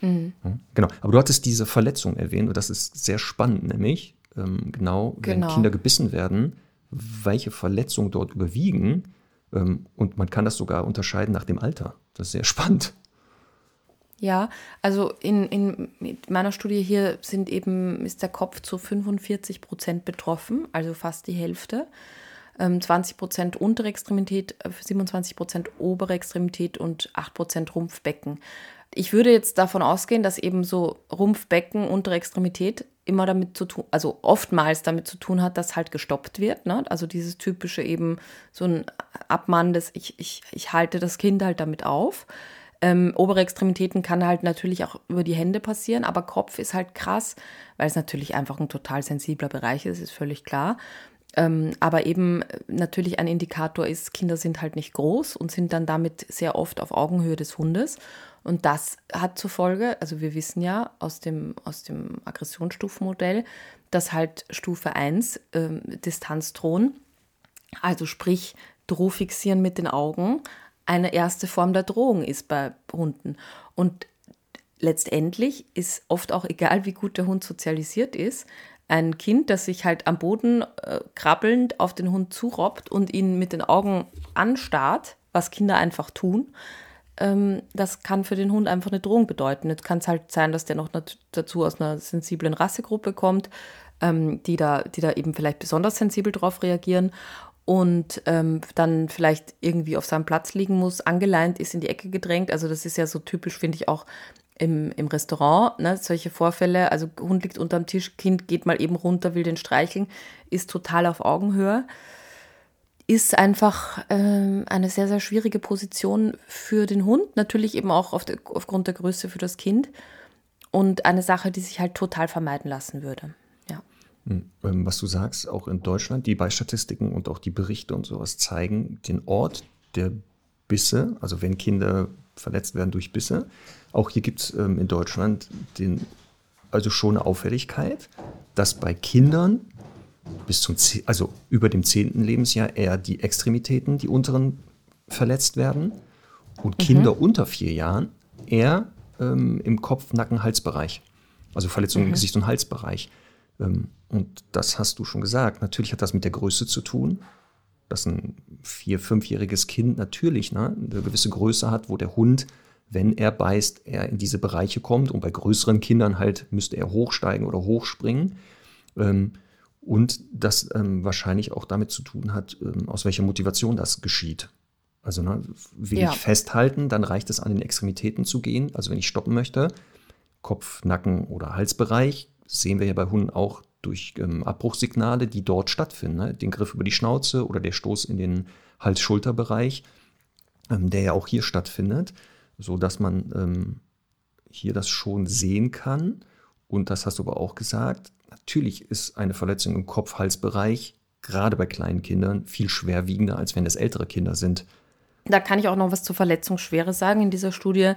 Mhm. Genau. Aber du hattest diese Verletzung erwähnt und das ist sehr spannend, nämlich ähm, genau, wenn genau. Kinder gebissen werden, welche Verletzungen dort überwiegen. Ähm, und man kann das sogar unterscheiden nach dem Alter. Das ist sehr [LAUGHS] spannend. Ja, also in, in meiner Studie hier sind eben, ist der Kopf zu 45 Prozent betroffen, also fast die Hälfte. 20 ähm, Prozent untere Extremität, 27 äh, Prozent obere Extremität und 8 Prozent Rumpfbecken. Ich würde jetzt davon ausgehen, dass eben so Rumpfbecken, untere Extremität immer damit zu tun, also oftmals damit zu tun hat, dass halt gestoppt wird. Ne? Also dieses typische eben so ein abmahnendes, ich, ich, ich halte das Kind halt damit auf. Ähm, obere Extremitäten kann halt natürlich auch über die Hände passieren, aber Kopf ist halt krass, weil es natürlich einfach ein total sensibler Bereich ist, ist völlig klar. Ähm, aber eben äh, natürlich ein Indikator ist, Kinder sind halt nicht groß und sind dann damit sehr oft auf Augenhöhe des Hundes. Und das hat zur Folge, also wir wissen ja aus dem, aus dem Aggressionsstufenmodell, dass halt Stufe 1 ähm, Distanz drohen, also sprich Drohfixieren mit den Augen, eine erste Form der Drohung ist bei Hunden. Und letztendlich ist oft auch egal, wie gut der Hund sozialisiert ist, ein Kind, das sich halt am Boden äh, krabbelnd auf den Hund zurobbt und ihn mit den Augen anstarrt, was Kinder einfach tun, ähm, das kann für den Hund einfach eine Drohung bedeuten. Jetzt kann es halt sein, dass der noch dazu aus einer sensiblen Rassegruppe kommt, ähm, die, da, die da eben vielleicht besonders sensibel drauf reagieren und ähm, dann vielleicht irgendwie auf seinem Platz liegen muss, angeleint ist, in die Ecke gedrängt. Also das ist ja so typisch, finde ich auch im, im Restaurant, ne, solche Vorfälle, also Hund liegt unterm Tisch, Kind geht mal eben runter, will den streicheln, ist total auf Augenhöhe. Ist einfach ähm, eine sehr, sehr schwierige Position für den Hund, natürlich eben auch auf de, aufgrund der Größe für das Kind und eine Sache, die sich halt total vermeiden lassen würde. Ja. Hm, ähm, was du sagst, auch in Deutschland, die Beistatistiken und auch die Berichte und sowas zeigen den Ort der Bisse, also wenn Kinder verletzt werden durch Bisse. Auch hier gibt es ähm, in Deutschland den, also schon eine Auffälligkeit, dass bei Kindern bis zum, also über dem zehnten Lebensjahr eher die Extremitäten, die unteren, verletzt werden und Kinder mhm. unter vier Jahren eher ähm, im Kopf-, Nacken-, Halsbereich. Also Verletzungen mhm. im Gesicht- und Halsbereich. Ähm, und das hast du schon gesagt. Natürlich hat das mit der Größe zu tun dass ein vier-, fünfjähriges Kind natürlich ne, eine gewisse Größe hat, wo der Hund, wenn er beißt, er in diese Bereiche kommt. Und bei größeren Kindern halt müsste er hochsteigen oder hochspringen. Ähm, und das ähm, wahrscheinlich auch damit zu tun hat, ähm, aus welcher Motivation das geschieht. Also ne, will ja. ich festhalten, dann reicht es an den Extremitäten zu gehen. Also wenn ich stoppen möchte, Kopf, Nacken oder Halsbereich, sehen wir ja bei Hunden auch, durch ähm, Abbruchssignale, die dort stattfinden. Ne? Den Griff über die Schnauze oder der Stoß in den Hals-Schulter-Bereich, ähm, der ja auch hier stattfindet, sodass man ähm, hier das schon sehen kann. Und das hast du aber auch gesagt, natürlich ist eine Verletzung im Kopf-Halsbereich gerade bei kleinen Kindern viel schwerwiegender, als wenn es ältere Kinder sind. Da kann ich auch noch was zur Verletzungsschwere sagen. In dieser Studie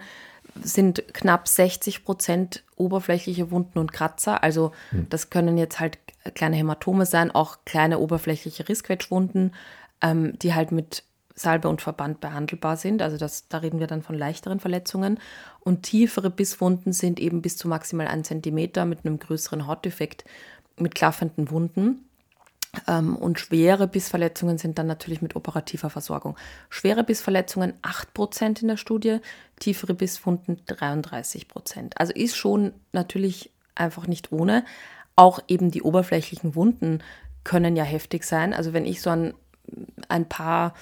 sind knapp 60 Prozent oberflächliche Wunden und Kratzer. Also hm. das können jetzt halt kleine Hämatome sein, auch kleine oberflächliche Rissquetschwunden, ähm, die halt mit Salbe und Verband behandelbar sind. Also das, da reden wir dann von leichteren Verletzungen. Und tiefere Bisswunden sind eben bis zu maximal 1 Zentimeter mit einem größeren Hautdefekt mit klaffenden Wunden. Ähm, und schwere Bissverletzungen sind dann natürlich mit operativer Versorgung. Schwere Bissverletzungen 8% in der Studie, tiefere Bisswunden 33%. Also ist schon natürlich einfach nicht ohne. Auch eben die oberflächlichen Wunden können ja heftig sein. Also wenn ich so an ein paar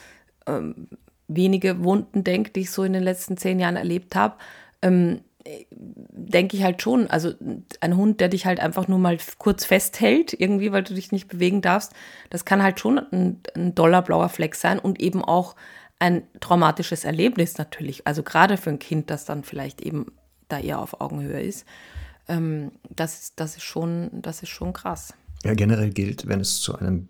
ähm, wenige Wunden denke, die ich so in den letzten zehn Jahren erlebt habe, ähm, denke ich halt schon, also ein Hund, der dich halt einfach nur mal kurz festhält, irgendwie, weil du dich nicht bewegen darfst, das kann halt schon ein, ein doller blauer Fleck sein und eben auch ein traumatisches Erlebnis natürlich. Also gerade für ein Kind, das dann vielleicht eben da eher auf Augenhöhe ist. Ähm, das, das, ist schon, das ist schon krass. Ja, generell gilt, wenn es zu einem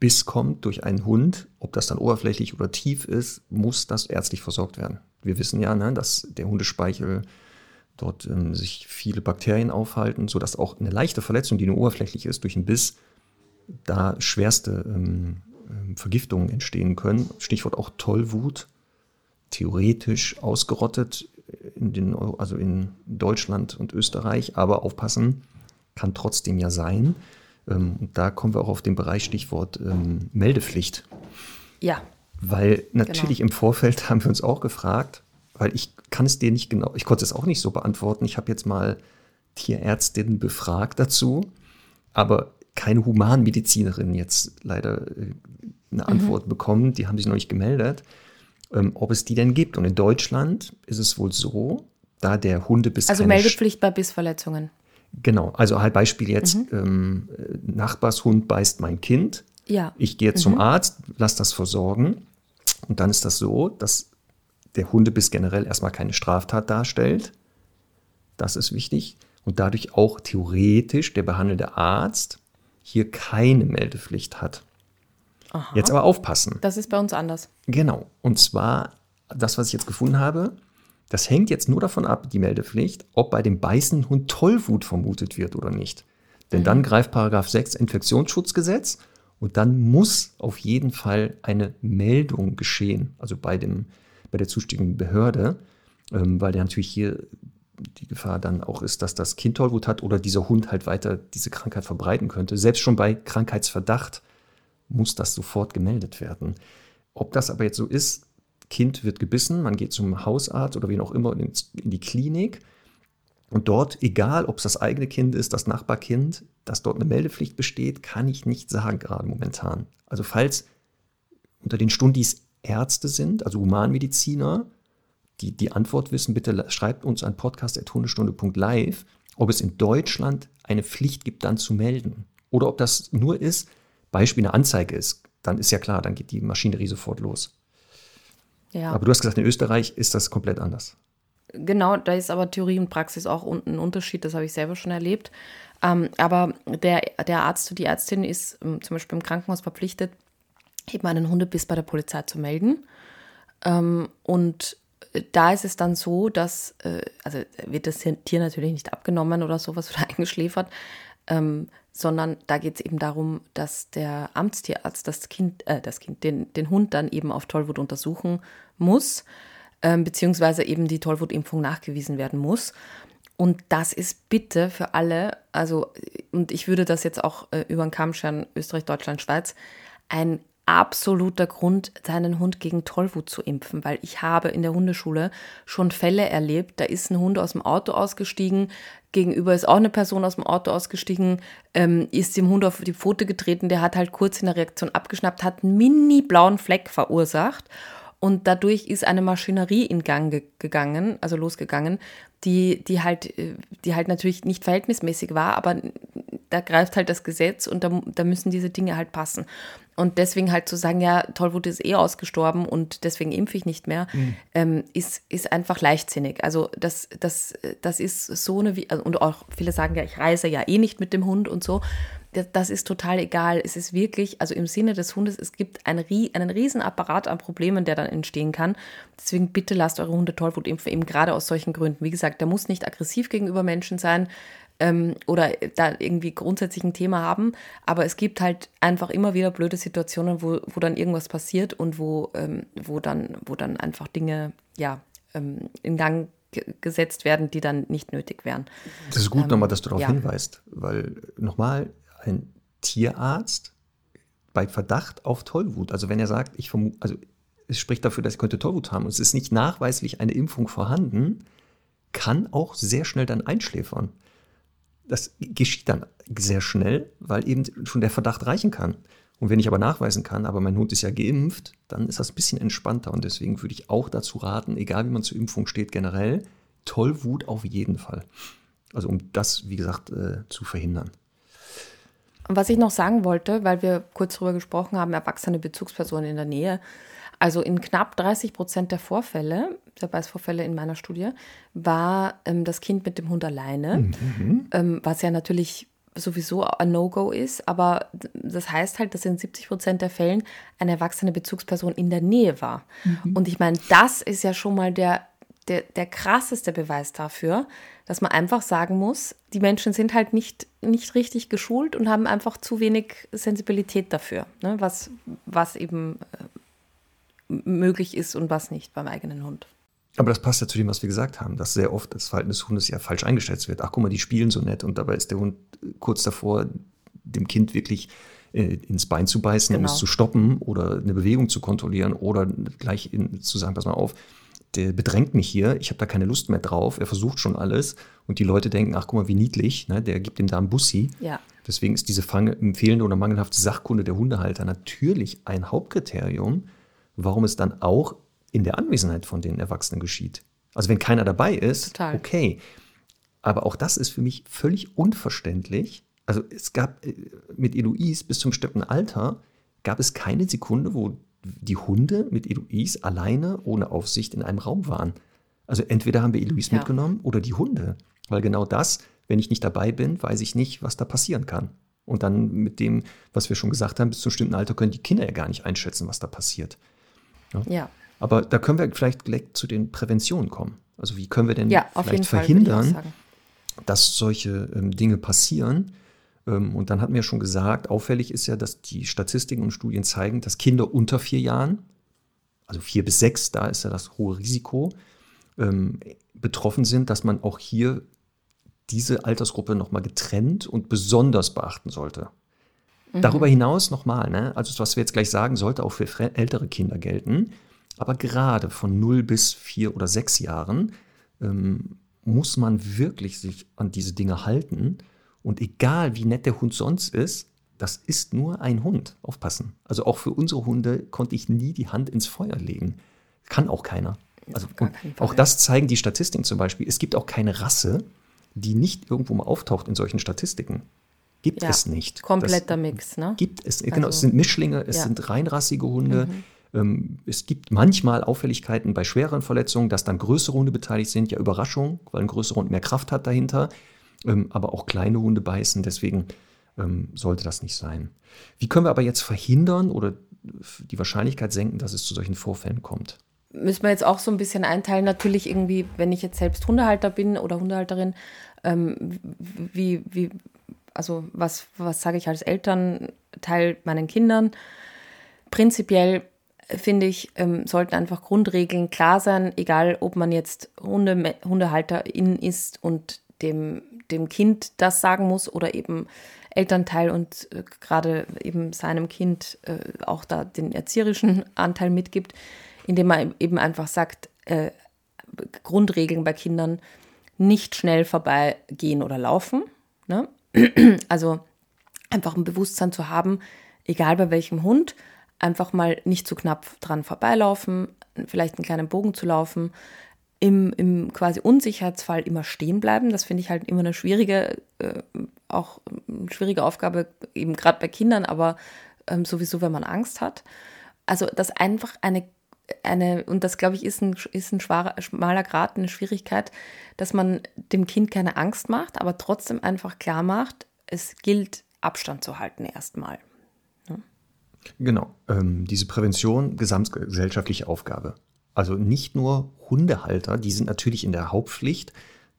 Biss kommt durch einen Hund, ob das dann oberflächlich oder tief ist, muss das ärztlich versorgt werden. Wir wissen ja, ne, dass der Hundespeichel dort ähm, sich viele Bakterien aufhalten, sodass auch eine leichte Verletzung, die nur oberflächlich ist, durch einen Biss, da schwerste ähm, ähm, Vergiftungen entstehen können. Stichwort auch Tollwut, theoretisch ausgerottet in den, also in Deutschland und Österreich, aber aufpassen, kann trotzdem ja sein. Ähm, und da kommen wir auch auf den Bereich Stichwort ähm, Meldepflicht. Ja. Weil natürlich genau. im Vorfeld [LAUGHS] haben wir uns auch gefragt, weil ich kann es dir nicht genau, ich konnte es auch nicht so beantworten. Ich habe jetzt mal Tierärztinnen befragt dazu, aber keine Humanmedizinerin jetzt leider äh, eine mhm. Antwort bekommen. Die haben sich noch nicht gemeldet, ähm, ob es die denn gibt. Und in Deutschland ist es wohl so, da der Hundebiss. Also Meldepflicht bei Bissverletzungen. Genau, also halt Beispiel jetzt, mhm. ähm, Nachbarshund beißt mein Kind. Ja. Ich gehe zum mhm. Arzt, lass das versorgen. Und dann ist das so, dass der Hundebiss generell erstmal keine Straftat darstellt. Das ist wichtig. Und dadurch auch theoretisch der behandelnde Arzt hier keine Meldepflicht hat. Aha. Jetzt aber aufpassen. Das ist bei uns anders. Genau. Und zwar, das, was ich jetzt gefunden habe, das hängt jetzt nur davon ab, die Meldepflicht, ob bei dem beißenden Hund Tollwut vermutet wird oder nicht. Denn mhm. dann greift Paragraph 6 Infektionsschutzgesetz und dann muss auf jeden Fall eine Meldung geschehen, also bei, dem, bei der zuständigen Behörde, ähm, weil der natürlich hier die Gefahr dann auch ist, dass das Kind Tollwut hat oder dieser Hund halt weiter diese Krankheit verbreiten könnte. Selbst schon bei Krankheitsverdacht muss das sofort gemeldet werden. Ob das aber jetzt so ist, Kind wird gebissen, man geht zum Hausarzt oder wie auch immer in, die Klinik. Und dort, egal ob es das eigene Kind ist, das Nachbarkind, dass dort eine Meldepflicht besteht, kann ich nicht sagen gerade momentan. Also falls unter den Stundis Ärzte sind, also Humanmediziner, die die Antwort wissen, bitte schreibt uns an podcast.hundestunde.live, ob es in Deutschland eine Pflicht gibt, dann zu melden. Oder ob das nur ist, Beispiel eine Anzeige ist, dann ist ja klar, dann geht die Maschinerie sofort los. Ja. Aber du hast gesagt, in Österreich ist das komplett anders. Genau, da ist aber Theorie und Praxis auch ein Unterschied, das habe ich selber schon erlebt. Ähm, aber der, der Arzt oder die Ärztin ist ähm, zum Beispiel im Krankenhaus verpflichtet, eben einen Hundebiss bei der Polizei zu melden. Ähm, und da ist es dann so, dass, äh, also wird das Tier natürlich nicht abgenommen oder sowas oder [LAUGHS] eingeschläfert, ähm, sondern da geht es eben darum, dass der Amtstierarzt das Kind, äh, das Kind, den, den Hund dann eben auf Tollwut untersuchen muss, äh, beziehungsweise eben die Tollwutimpfung nachgewiesen werden muss. Und das ist bitte für alle, also, und ich würde das jetzt auch äh, über den Kamm scheren, Österreich, Deutschland, Schweiz, ein absoluter Grund, seinen Hund gegen Tollwut zu impfen, weil ich habe in der Hundeschule schon Fälle erlebt, da ist ein Hund aus dem Auto ausgestiegen, gegenüber ist auch eine Person aus dem Auto ausgestiegen, ähm, ist dem Hund auf die Pfote getreten, der hat halt kurz in der Reaktion abgeschnappt, hat einen mini blauen Fleck verursacht und dadurch ist eine Maschinerie in Gang ge gegangen, also losgegangen, die, die halt, die halt natürlich nicht verhältnismäßig war, aber da greift halt das Gesetz und da, da müssen diese Dinge halt passen. Und deswegen halt zu sagen, ja, Tollwut ist eh ausgestorben und deswegen impfe ich nicht mehr, mhm. ähm, ist, ist einfach leichtsinnig. Also das, das, das ist so eine, also, und auch viele sagen ja, ich reise ja eh nicht mit dem Hund und so. das ist total egal. Es ist wirklich, also im Sinne des Hundes, es gibt einen, einen riesen Apparat an Problemen, der dann entstehen kann. Deswegen bitte lasst eure Hunde Tollwut impfen, eben gerade aus solchen Gründen. Wie gesagt, der muss nicht aggressiv gegenüber Menschen sein ähm, oder da irgendwie grundsätzlich ein Thema haben, aber es gibt halt einfach immer wieder blöde Situationen, wo, wo dann irgendwas passiert und wo, ähm, wo, dann, wo dann einfach Dinge ja, ähm, in Gang gesetzt werden, die dann nicht nötig wären. Das ist gut ähm, nochmal, dass du darauf ja. hinweist, weil nochmal ein Tierarzt bei Verdacht auf Tollwut, also wenn er sagt, ich vermute, also es spricht dafür, dass ich könnte Tollwut haben und es ist nicht nachweislich eine Impfung vorhanden, kann auch sehr schnell dann einschläfern. Das geschieht dann sehr schnell, weil eben schon der Verdacht reichen kann. Und wenn ich aber nachweisen kann, aber mein Hund ist ja geimpft, dann ist das ein bisschen entspannter. Und deswegen würde ich auch dazu raten, egal wie man zur Impfung steht, generell, Tollwut auf jeden Fall. Also um das, wie gesagt, äh, zu verhindern. Was ich noch sagen wollte, weil wir kurz darüber gesprochen haben, erwachsene Bezugspersonen in der Nähe. Also in knapp 30 Prozent der Vorfälle, der Beißvorfälle in meiner Studie, war ähm, das Kind mit dem Hund alleine, mhm. ähm, was ja natürlich sowieso ein No-Go ist, aber das heißt halt, dass in 70 Prozent der Fällen eine erwachsene Bezugsperson in der Nähe war. Mhm. Und ich meine, das ist ja schon mal der, der, der krasseste Beweis dafür, dass man einfach sagen muss, die Menschen sind halt nicht, nicht richtig geschult und haben einfach zu wenig Sensibilität dafür, ne, was, was eben äh, möglich ist und was nicht beim eigenen Hund. Aber das passt ja zu dem, was wir gesagt haben, dass sehr oft das Verhalten des Hundes ja falsch eingeschätzt wird. Ach, guck mal, die spielen so nett und dabei ist der Hund kurz davor, dem Kind wirklich äh, ins Bein zu beißen, genau. um es zu stoppen oder eine Bewegung zu kontrollieren oder gleich in, zu sagen, pass mal auf, der bedrängt mich hier, ich habe da keine Lust mehr drauf, er versucht schon alles und die Leute denken, ach guck mal, wie niedlich, ne, der gibt ihm da einen Bussi. Ja. Deswegen ist diese fehlende oder mangelhafte Sachkunde der Hundehalter natürlich ein Hauptkriterium, warum es dann auch in der Anwesenheit von den Erwachsenen geschieht. Also wenn keiner dabei ist, Total. okay. Aber auch das ist für mich völlig unverständlich. Also es gab äh, mit Eloise bis zum bestimmten Alter gab es keine Sekunde, wo die Hunde mit Eloise alleine ohne Aufsicht in einem Raum waren. Also entweder haben wir Eloise ja. mitgenommen oder die Hunde. Weil genau das, wenn ich nicht dabei bin, weiß ich nicht, was da passieren kann. Und dann mit dem, was wir schon gesagt haben, bis zum bestimmten Alter können die Kinder ja gar nicht einschätzen, was da passiert. Ja. ja. Aber da können wir vielleicht gleich zu den Präventionen kommen. Also wie können wir denn ja, vielleicht verhindern, dass solche ähm, Dinge passieren? Ähm, und dann hatten wir ja schon gesagt, auffällig ist ja, dass die Statistiken und Studien zeigen, dass Kinder unter vier Jahren, also vier bis sechs, da ist ja das hohe Risiko, ähm, betroffen sind, dass man auch hier diese Altersgruppe nochmal getrennt und besonders beachten sollte. Mhm. Darüber hinaus nochmal, ne, also was wir jetzt gleich sagen, sollte auch für ältere Kinder gelten. Aber gerade von 0 bis 4 oder 6 Jahren ähm, muss man wirklich sich an diese Dinge halten. Und egal wie nett der Hund sonst ist, das ist nur ein Hund. Aufpassen. Also auch für unsere Hunde konnte ich nie die Hand ins Feuer legen. Kann auch keiner. Also auch das zeigen die Statistiken zum Beispiel. Es gibt auch keine Rasse, die nicht irgendwo mal auftaucht in solchen Statistiken. Gibt ja, es nicht. Kompletter das Mix, ne? Gibt es. Genau, es also sind Mischlinge, es ja. sind reinrassige Hunde. Mhm. Ähm, es gibt manchmal Auffälligkeiten bei schwereren Verletzungen, dass dann größere Hunde beteiligt sind. Ja, Überraschung, weil ein größerer Hund mehr Kraft hat dahinter. Ähm, aber auch kleine Hunde beißen. Deswegen ähm, sollte das nicht sein. Wie können wir aber jetzt verhindern oder die Wahrscheinlichkeit senken, dass es zu solchen Vorfällen kommt? Müssen wir jetzt auch so ein bisschen einteilen. Natürlich irgendwie, wenn ich jetzt selbst Hundehalter bin oder Hundehalterin, wie, wie, also was, was sage ich als Elternteil meinen Kindern? Prinzipiell finde ich, ähm, sollten einfach Grundregeln klar sein, egal ob man jetzt Hunde, Hundehalterin ist und dem, dem Kind das sagen muss oder eben Elternteil und äh, gerade eben seinem Kind äh, auch da den erzieherischen [LAUGHS] Anteil mitgibt, indem man eben einfach sagt, äh, Grundregeln bei Kindern nicht schnell vorbeigehen oder laufen. Ne? [CLEARS THROAT] Also einfach ein Bewusstsein zu haben, egal bei welchem Hund, einfach mal nicht zu knapp dran vorbeilaufen, vielleicht einen kleinen Bogen zu laufen, im, im quasi Unsicherheitsfall immer stehen bleiben. Das finde ich halt immer eine schwierige, äh, auch eine schwierige Aufgabe, eben gerade bei Kindern, aber ähm, sowieso, wenn man Angst hat. Also, dass einfach eine, eine und das glaube ich ist ein, ist ein schwarer, schmaler Grad, eine Schwierigkeit, dass man dem Kind keine Angst macht, aber trotzdem einfach klar macht, es gilt Abstand zu halten erstmal. Genau, ähm, diese Prävention, gesamtgesellschaftliche Aufgabe. Also nicht nur Hundehalter, die sind natürlich in der Hauptpflicht,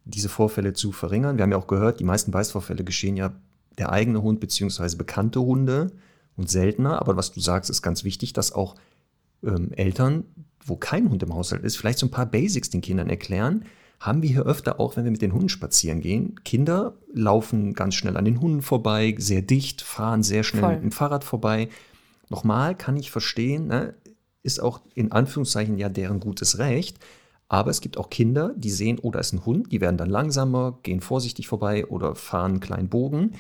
diese Vorfälle zu verringern. Wir haben ja auch gehört, die meisten Beißvorfälle geschehen ja der eigene Hund bzw. bekannte Hunde und seltener. Aber was du sagst, ist ganz wichtig, dass auch ähm, Eltern, wo kein Hund im Haushalt ist, vielleicht so ein paar Basics den Kindern erklären. Haben wir hier öfter auch, wenn wir mit den Hunden spazieren gehen. Kinder laufen ganz schnell an den Hunden vorbei, sehr dicht, fahren sehr schnell Voll. mit dem Fahrrad vorbei. Nochmal kann ich verstehen, ne, ist auch in Anführungszeichen ja deren gutes Recht. Aber es gibt auch Kinder, die sehen, oh, ist ein Hund, die werden dann langsamer, gehen vorsichtig vorbei oder fahren einen kleinen Bogen.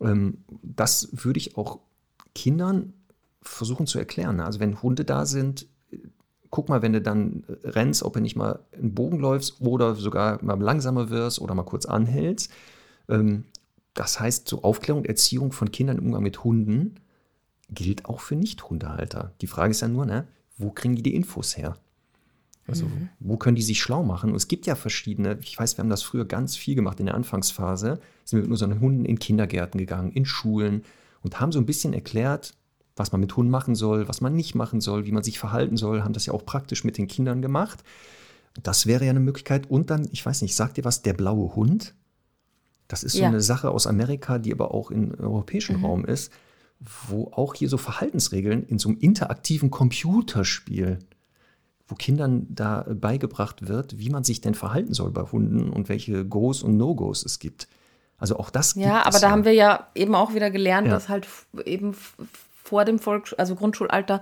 Ähm, das würde ich auch Kindern versuchen zu erklären. Also wenn Hunde da sind, guck mal, wenn du dann rennst, ob du nicht mal einen Bogen läufst oder sogar mal langsamer wirst oder mal kurz anhältst. Ähm, das heißt, so Aufklärung, Erziehung von Kindern im Umgang mit Hunden gilt auch für Nicht-Hundehalter. Die Frage ist ja nur, ne, wo kriegen die die Infos her? Also, mhm. wo können die sich schlau machen? Und es gibt ja verschiedene, ich weiß, wir haben das früher ganz viel gemacht in der Anfangsphase, sind wir mit unseren Hunden in Kindergärten gegangen, in Schulen und haben so ein bisschen erklärt, was man mit Hunden machen soll, was man nicht machen soll, wie man sich verhalten soll, haben das ja auch praktisch mit den Kindern gemacht. Das wäre ja eine Möglichkeit. Und dann, ich weiß nicht, sagt ihr was, der blaue Hund? Das ist so ja. eine Sache aus Amerika, die aber auch im europäischen mhm. Raum ist, wo auch hier so Verhaltensregeln in so einem interaktiven Computerspiel wo Kindern da beigebracht wird, wie man sich denn verhalten soll bei Hunden und welche Goes und No-Gos es gibt. Also auch das. Ja, aber da ja. haben wir ja eben auch wieder gelernt, ja. dass halt eben vor dem Volks-, also Grundschulalter,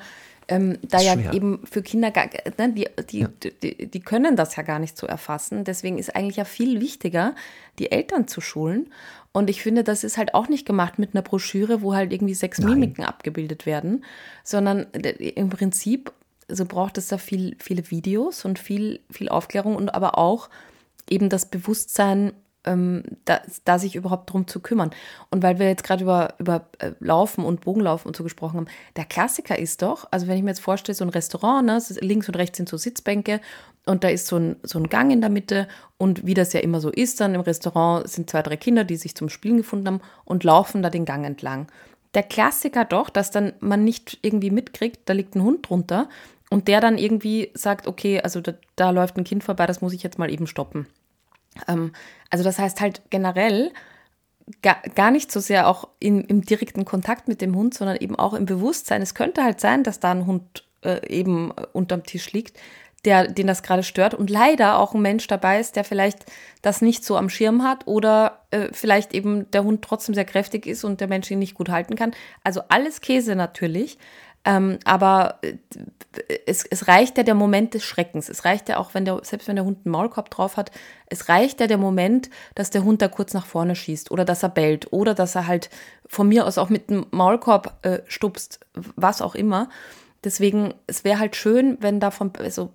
ähm, da ja schwer. eben für Kinder, gar, ne, die, die, ja. die, die, können das ja gar nicht so erfassen. Deswegen ist eigentlich ja viel wichtiger, die Eltern zu schulen. Und ich finde, das ist halt auch nicht gemacht mit einer Broschüre, wo halt irgendwie sechs Nein. Mimiken abgebildet werden, sondern im Prinzip so braucht es da viel, viele Videos und viel, viel Aufklärung und aber auch eben das Bewusstsein, ähm, da, da, sich überhaupt drum zu kümmern. Und weil wir jetzt gerade über, über äh, Laufen und Bogenlaufen und so gesprochen haben, der Klassiker ist doch, also wenn ich mir jetzt vorstelle, so ein Restaurant, ne, links und rechts sind so Sitzbänke und da ist so ein, so ein Gang in der Mitte und wie das ja immer so ist, dann im Restaurant sind zwei, drei Kinder, die sich zum Spielen gefunden haben und laufen da den Gang entlang. Der Klassiker doch, dass dann man nicht irgendwie mitkriegt, da liegt ein Hund drunter und der dann irgendwie sagt, okay, also da, da läuft ein Kind vorbei, das muss ich jetzt mal eben stoppen. Ähm, also das heißt halt generell gar, gar nicht so sehr auch in, im direkten Kontakt mit dem Hund, sondern eben auch im Bewusstsein. Es könnte halt sein, dass da ein Hund äh, eben unterm Tisch liegt, der, den das gerade stört und leider auch ein Mensch dabei ist, der vielleicht das nicht so am Schirm hat oder äh, vielleicht eben der Hund trotzdem sehr kräftig ist und der Mensch ihn nicht gut halten kann. Also alles Käse natürlich. Ähm, aber äh, es, es reicht ja der Moment des Schreckens. Es reicht ja auch, wenn der, selbst wenn der Hund einen Maulkorb drauf hat, es reicht ja der Moment, dass der Hund da kurz nach vorne schießt oder dass er bellt oder dass er halt von mir aus auch mit dem Maulkorb äh, stupst, was auch immer. Deswegen, es wäre halt schön, wenn davon, also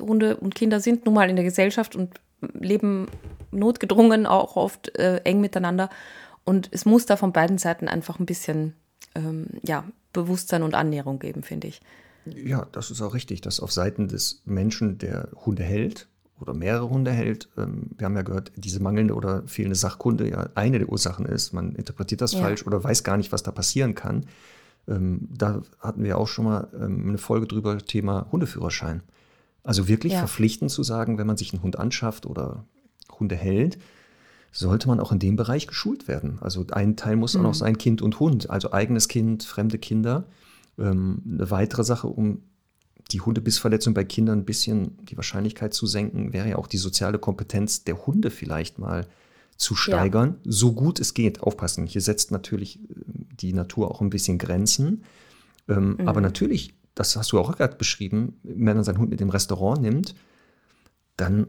Hunde und Kinder sind nun mal in der Gesellschaft und leben notgedrungen auch oft äh, eng miteinander. Und es muss da von beiden Seiten einfach ein bisschen, ähm, ja, Bewusstsein und Annäherung geben, finde ich. Ja, das ist auch richtig, dass auf Seiten des Menschen, der Hunde hält oder mehrere Hunde hält, ähm, wir haben ja gehört, diese mangelnde oder fehlende Sachkunde ja eine der Ursachen ist. Man interpretiert das ja. falsch oder weiß gar nicht, was da passieren kann. Ähm, da hatten wir auch schon mal ähm, eine Folge drüber, Thema Hundeführerschein. Also wirklich ja. verpflichtend zu sagen, wenn man sich einen Hund anschafft oder Hunde hält, sollte man auch in dem Bereich geschult werden. Also ein Teil muss mhm. auch noch sein Kind und Hund, also eigenes Kind, fremde Kinder. Ähm, eine weitere Sache, um die Hundebissverletzung bei Kindern ein bisschen die Wahrscheinlichkeit zu senken, wäre ja auch die soziale Kompetenz der Hunde vielleicht mal zu steigern, ja. so gut es geht. Aufpassen, hier setzt natürlich äh, die Natur auch ein bisschen Grenzen. Ähm, mhm. Aber natürlich, das hast du auch gerade beschrieben, wenn man seinen Hund mit dem Restaurant nimmt, dann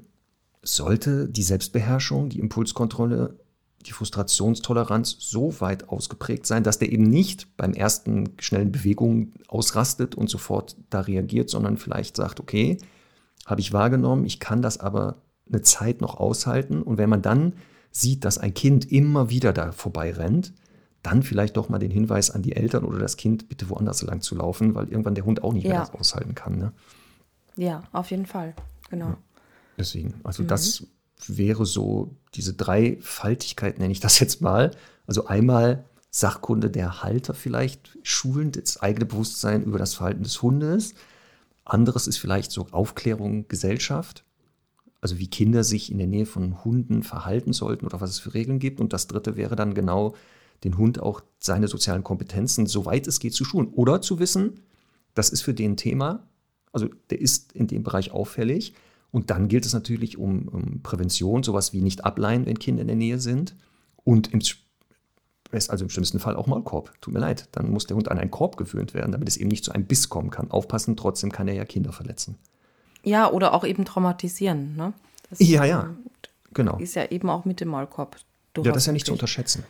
sollte die Selbstbeherrschung, die Impulskontrolle, die Frustrationstoleranz so weit ausgeprägt sein, dass der eben nicht beim ersten schnellen Bewegung ausrastet und sofort da reagiert, sondern vielleicht sagt, okay, habe ich wahrgenommen, ich kann das aber eine Zeit noch aushalten. Und wenn man dann sieht, dass ein Kind immer wieder da vorbei rennt, dann vielleicht doch mal den Hinweis an die Eltern oder das Kind, bitte woanders lang zu laufen, weil irgendwann der Hund auch nicht ja. mehr das aushalten kann. Ne? Ja, auf jeden Fall. Genau. Ja. Deswegen, also mhm. das wäre so diese Dreifaltigkeit, nenne ich das jetzt mal. Also einmal Sachkunde der Halter vielleicht schulend, das eigene Bewusstsein über das Verhalten des Hundes. Anderes ist vielleicht so Aufklärung Gesellschaft, also wie Kinder sich in der Nähe von Hunden verhalten sollten oder was es für Regeln gibt. Und das dritte wäre dann genau, den Hund auch seine sozialen Kompetenzen, soweit es geht, zu schulen. Oder zu wissen, das ist für den Thema, also der ist in dem Bereich auffällig. Und dann gilt es natürlich um, um Prävention, sowas wie nicht ableihen, wenn Kinder in der Nähe sind. Und im, also im schlimmsten Fall auch Maulkorb. Tut mir leid. Dann muss der Hund an einen Korb gewöhnt werden, damit es eben nicht zu einem Biss kommen kann. Aufpassen, trotzdem kann er ja Kinder verletzen. Ja, oder auch eben traumatisieren. Ne? Das ja, ja. Genau. Ist ja eben auch mit dem Maulkorb. Ja, das ist ja nicht zu unterschätzen.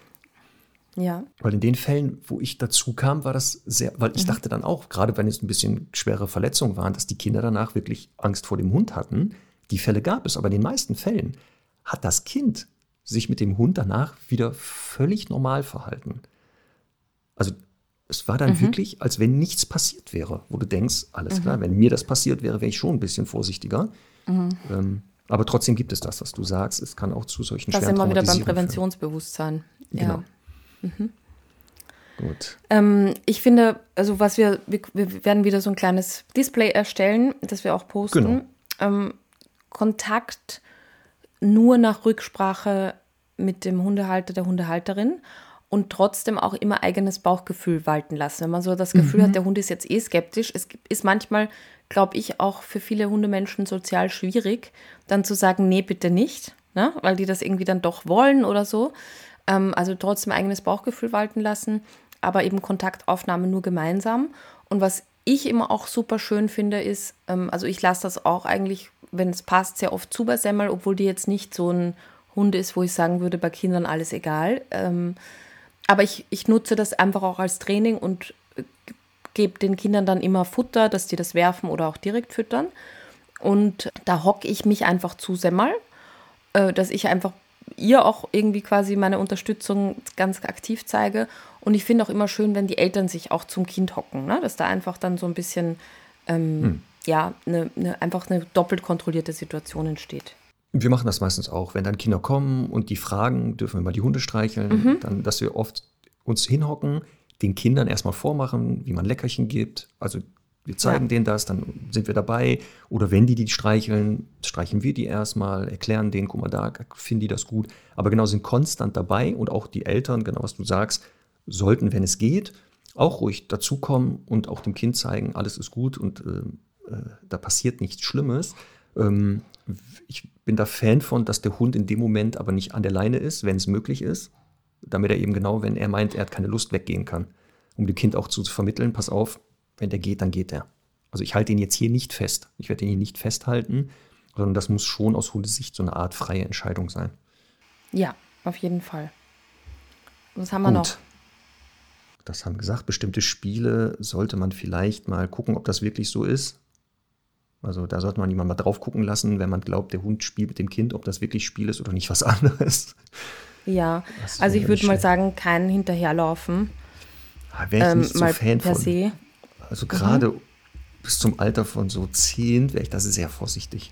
Ja. Weil in den Fällen, wo ich dazu kam, war das sehr, weil ich mhm. dachte dann auch, gerade wenn es ein bisschen schwere Verletzungen waren, dass die Kinder danach wirklich Angst vor dem Hund hatten. Die Fälle gab es, aber in den meisten Fällen hat das Kind sich mit dem Hund danach wieder völlig normal verhalten. Also es war dann mhm. wirklich, als wenn nichts passiert wäre, wo du denkst, alles mhm. klar, wenn mir das passiert wäre, wäre ich schon ein bisschen vorsichtiger. Mhm. Ähm, aber trotzdem gibt es das, was du sagst. Es kann auch zu solchen Das sind wir wieder beim Präventionsbewusstsein. Ja. Genau. Mhm. Gut. Ähm, ich finde, also was wir, wir, wir, werden wieder so ein kleines Display erstellen, das wir auch posten. Genau. Ähm, Kontakt nur nach Rücksprache mit dem Hundehalter, der Hundehalterin und trotzdem auch immer eigenes Bauchgefühl walten lassen. Wenn man so das Gefühl mhm. hat, der Hund ist jetzt eh skeptisch, es ist manchmal, glaube ich, auch für viele Hundemenschen sozial schwierig, dann zu sagen, nee, bitte nicht, ne? weil die das irgendwie dann doch wollen oder so. Ähm, also trotzdem eigenes Bauchgefühl walten lassen, aber eben Kontaktaufnahme nur gemeinsam. Und was ich immer auch super schön finde, ist, ähm, also ich lasse das auch eigentlich, wenn es passt, sehr oft zu bei Semmel, obwohl die jetzt nicht so ein Hund ist, wo ich sagen würde, bei Kindern alles egal. Ähm, aber ich, ich nutze das einfach auch als Training und äh, gebe den Kindern dann immer Futter, dass die das werfen oder auch direkt füttern. Und da hocke ich mich einfach zu Semmel, äh, dass ich einfach ihr auch irgendwie quasi meine Unterstützung ganz aktiv zeige. Und ich finde auch immer schön, wenn die Eltern sich auch zum Kind hocken, ne? dass da einfach dann so ein bisschen, ähm, hm. ja, ne, ne, einfach eine doppelt kontrollierte Situation entsteht. Wir machen das meistens auch, wenn dann Kinder kommen und die fragen, dürfen wir mal die Hunde streicheln, mhm. dann, dass wir oft uns hinhocken, den Kindern erstmal vormachen, wie man Leckerchen gibt. Also wir zeigen ja. denen das, dann sind wir dabei. Oder wenn die die streicheln, streichen wir die erstmal, erklären denen, guck mal da, finden die das gut. Aber genau sind konstant dabei und auch die Eltern, genau was du sagst, sollten, wenn es geht, auch ruhig dazukommen und auch dem Kind zeigen, alles ist gut und äh, äh, da passiert nichts Schlimmes. Ähm, ich bin da Fan von, dass der Hund in dem Moment aber nicht an der Leine ist, wenn es möglich ist, damit er eben genau, wenn er meint, er hat keine Lust, weggehen kann. Um dem Kind auch zu vermitteln, pass auf, wenn der geht, dann geht er. Also ich halte ihn jetzt hier nicht fest. Ich werde ihn hier nicht festhalten, sondern das muss schon aus Hundesicht so eine Art freie Entscheidung sein. Ja, auf jeden Fall. Was haben wir Gut. noch? Das haben gesagt, bestimmte Spiele sollte man vielleicht mal gucken, ob das wirklich so ist. Also da sollte man jemand mal drauf gucken lassen, wenn man glaubt, der Hund spielt mit dem Kind, ob das wirklich Spiel ist oder nicht was [LAUGHS] anderes. Ja, also ich würde mal sagen, kein Hinterherlaufen. Ah, Wäre ich ähm, nicht so Fan von. Se. Also gerade mhm. bis zum Alter von so zehn wäre ich da sehr vorsichtig.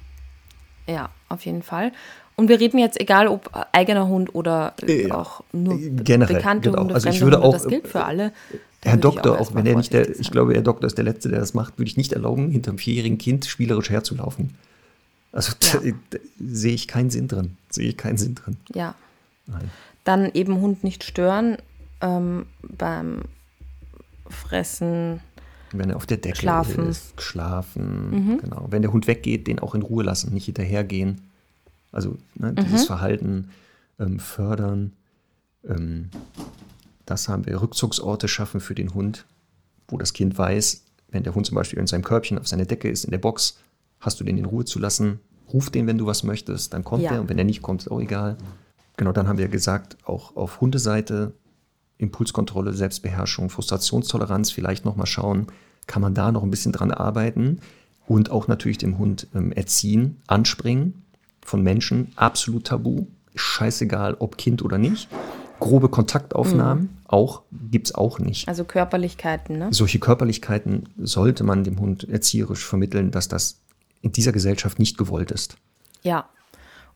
Ja, auf jeden Fall. Und wir reden jetzt egal, ob eigener Hund oder äh, auch nur generell, bekannte genau. Hunde, also ich würde Hunde, auch, das gilt für alle. Herr Doktor, auch, auch wenn er nicht der, ich glaube, Herr Doktor ist der Letzte, der das macht, würde ich nicht erlauben, hinterm vierjährigen Kind spielerisch herzulaufen. Also ja. da, da, sehe ich keinen Sinn drin. Sehe ich keinen Sinn drin. Ja. Nein. Dann eben Hund nicht stören ähm, beim Fressen. Wenn er auf der Decke schlafen. ist, schlafen. Mhm. Genau. Wenn der Hund weggeht, den auch in Ruhe lassen, nicht hinterhergehen. Also ne, dieses mhm. Verhalten ähm, fördern. Ähm, das haben wir. Rückzugsorte schaffen für den Hund, wo das Kind weiß, wenn der Hund zum Beispiel in seinem Körbchen auf seiner Decke ist, in der Box, hast du den in Ruhe zu lassen. Ruf den, wenn du was möchtest, dann kommt ja. er. Und wenn er nicht kommt, ist auch egal. Genau, dann haben wir gesagt, auch auf Hundeseite Impulskontrolle, Selbstbeherrschung, Frustrationstoleranz, vielleicht nochmal schauen, kann man da noch ein bisschen dran arbeiten und auch natürlich dem Hund ähm, erziehen, anspringen von Menschen, absolut tabu, scheißegal, ob Kind oder nicht. Grobe Kontaktaufnahmen mhm. auch gibt es auch nicht. Also Körperlichkeiten, ne? Solche Körperlichkeiten sollte man dem Hund erzieherisch vermitteln, dass das in dieser Gesellschaft nicht gewollt ist. Ja.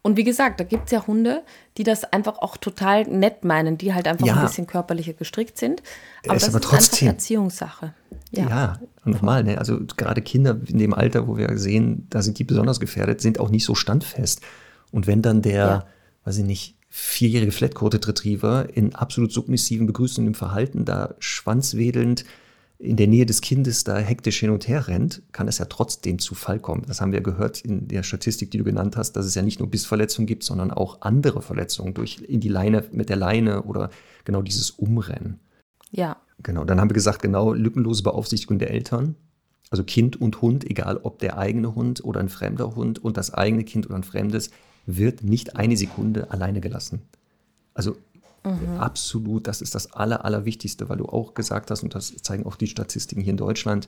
Und wie gesagt, da gibt es ja Hunde, die das einfach auch total nett meinen, die halt einfach Ja. ein bisschen körperlicher gestrickt sind. Aber Ist das aber ist einfach trotzdem- Erziehungssache. Ja, Ja. normal. Ne? Also gerade Kinder in dem Alter, wo wir sehen, da sind die besonders gefährdet, sind auch nicht so standfest. Und wenn dann der, Ja. weiß ich nicht, vierjährige Flat-Coated Retriever in absolut submissiven, begrüßendem Verhalten da schwanzwedelnd in der Nähe des Kindes da hektisch hin und her rennt, kann es ja trotzdem zu Fall kommen. Das haben wir gehört in der Statistik, die du genannt hast, dass es ja nicht nur Bissverletzungen gibt, sondern auch andere Verletzungen durch in die Leine, mit der Leine oder genau dieses Umrennen. Ja. Genau, dann haben wir gesagt, genau, lückenlose Beaufsichtigung der Eltern. Also Kind und Hund, egal ob der eigene Hund oder ein fremder Hund und das eigene Kind oder ein fremdes, wird nicht eine Sekunde alleine gelassen. Also absolut, das ist das Aller, Allerwichtigste, weil du auch gesagt hast, und das zeigen auch die Statistiken hier in Deutschland,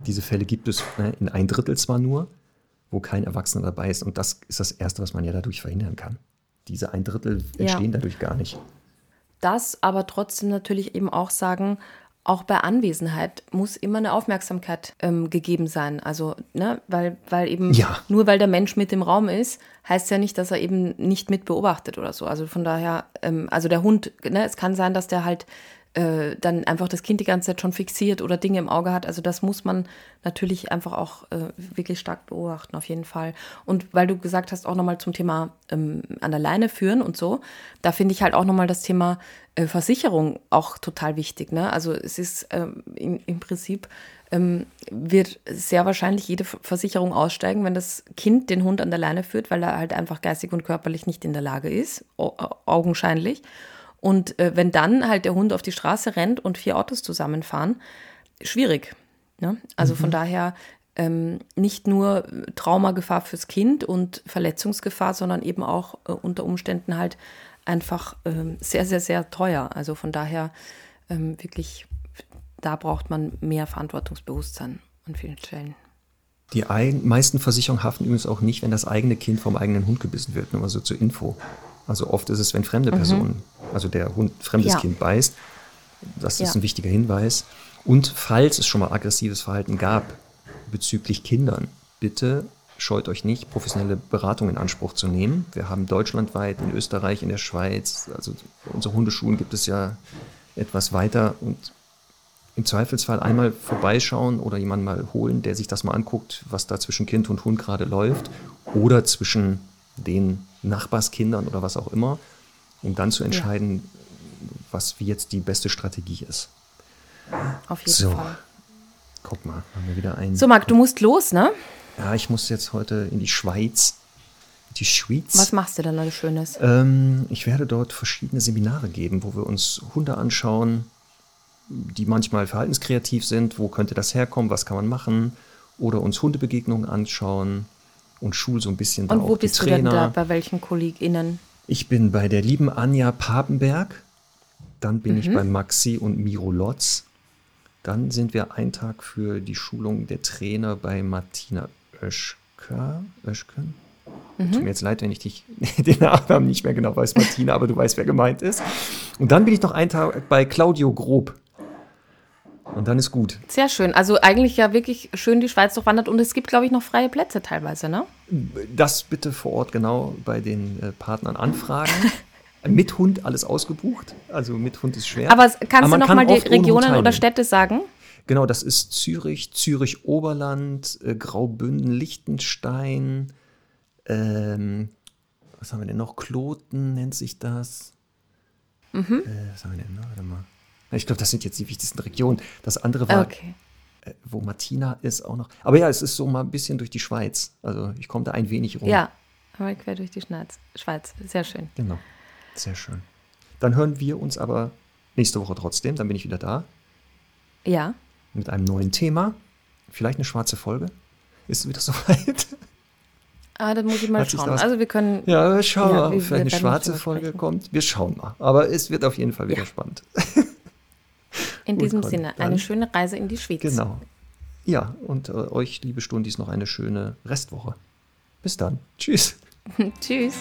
diese Fälle gibt es ne, in ein Drittel zwar nur, wo kein Erwachsener dabei ist. Und das ist das Erste, was man ja dadurch verhindern kann. Diese ein Drittel Ja. entstehen dadurch gar nicht. Das aber trotzdem natürlich eben auch sagen, auch bei Anwesenheit muss immer eine Aufmerksamkeit ähm, gegeben sein. Also, ne, weil, weil eben Ja. nur weil der Mensch mit im Raum ist, heißt ja nicht, dass er eben nicht mit beobachtet oder so. Also von daher, ähm, also der Hund, ne, es kann sein, dass der halt äh, dann einfach das Kind die ganze Zeit schon fixiert oder Dinge im Auge hat. Also das muss man natürlich einfach auch äh, wirklich stark beobachten, auf jeden Fall. Und weil du gesagt hast, auch nochmal zum Thema ähm, an der Leine führen und so, da finde ich halt auch nochmal das Thema äh, Versicherung auch total wichtig. Ne? Also es ist ähm, im, im Prinzip ähm, wird sehr wahrscheinlich jede Ver- Versicherung aussteigen, wenn das Kind den Hund an der Leine führt, weil er halt einfach geistig und körperlich nicht in der Lage ist, au augenscheinlich. Und äh, wenn dann halt der Hund auf die Straße rennt und vier Autos zusammenfahren, schwierig. Ne? Also von daher ähm, nicht nur Traumagefahr fürs Kind und Verletzungsgefahr, sondern eben auch äh, unter Umständen halt einfach ähm, sehr, sehr, sehr teuer. Also von daher ähm, wirklich, da braucht man mehr Verantwortungsbewusstsein an vielen Stellen. Die ein, meisten Versicherungen haften übrigens auch nicht, wenn das eigene Kind vom eigenen Hund gebissen wird. Nur mal so zur Info. Also oft ist es, wenn fremde Personen, also der Hund fremdes Mhm. Ja. Kind beißt. Das ist ein wichtiger Hinweis. Und falls es schon mal aggressives Verhalten gab bezüglich Kindern, bitte scheut euch nicht, professionelle Beratung in Anspruch zu nehmen. Wir haben deutschlandweit, in Österreich, in der Schweiz, also unsere Hundeschulen gibt es ja etwas weiter und im Zweifelsfall einmal vorbeischauen oder jemanden mal holen, der sich das mal anguckt, was da zwischen Kind und Hund gerade läuft oder zwischen den Nachbarskindern oder was auch immer, um dann zu entscheiden, was wie jetzt die beste Strategie ist. Auf jeden So, Fall. guck mal, haben wir wieder einen. So, Marc, du musst los, ne? Ja, ich muss jetzt heute in die Schweiz. Die Schweiz. Was machst du denn alles Schönes? Ähm, ich werde dort verschiedene Seminare geben, wo wir uns Hunde anschauen, die manchmal verhaltenskreativ sind. Wo könnte das herkommen? Was kann man machen? Oder uns Hundebegegnungen anschauen und schul so ein bisschen Und wo bist du denn da? Bei welchen KollegInnen? Ich bin bei der lieben Anja Papenberg. Dann bin Mhm. ich bei Maxi und Miro Lotz. Dann sind wir einen Tag für die Schulung der Trainer bei Martina Oeschker. Oeschken? Mhm. Tut mir jetzt leid, wenn ich dich, [LAUGHS] den Nachnamen nicht mehr genau weiß, Martina, aber du weißt, wer gemeint ist. Und dann bin ich noch einen Tag bei Claudio Grob. Und dann ist gut. Sehr schön. Also eigentlich ja wirklich schön die Schweiz durchwandert und es gibt, glaube ich, noch freie Plätze teilweise, ne? Das bitte vor Ort genau bei den äh, Partnern anfragen. [LAUGHS] mit Hund alles ausgebucht. Also mit Hund ist schwer. Aber kannst du man noch kann mal die Regionen oder. Städte sagen? Genau, das ist Zürich, Zürich-Oberland, äh, Graubünden, Liechtenstein, ähm, was haben wir denn noch? Kloten nennt sich das. Mhm. Äh, was haben wir denn noch? Warte mal. Ich glaube, das sind jetzt die wichtigsten Regionen. Das andere war, Okay. äh, wo Martina ist auch noch. Aber ja, es ist so mal ein bisschen durch die Schweiz. Also ich komme da ein wenig rum. Ja, einmal quer durch die Schweiz. Schweiz. Sehr schön. Genau. Sehr schön. Dann hören wir uns aber nächste Woche trotzdem. Dann bin ich wieder da Ja. mit einem neuen Thema. Vielleicht eine schwarze Folge. Ist es wieder [LAUGHS] soweit? Ah, das muss ich mal Hat schauen. Also wir können. Ja, wir schauen Ja, mal, ob vielleicht eine schwarze Folge kommt. Wir schauen mal. Aber es wird auf jeden Fall wieder Ja. spannend. [LAUGHS] In diesem Sinne, dann- eine schöne Reise in die Schweiz. Genau. Ja, und äh, euch, liebe Stundis, noch eine schöne Restwoche. Bis dann. Tschüss. [LAUGHS] Tschüss.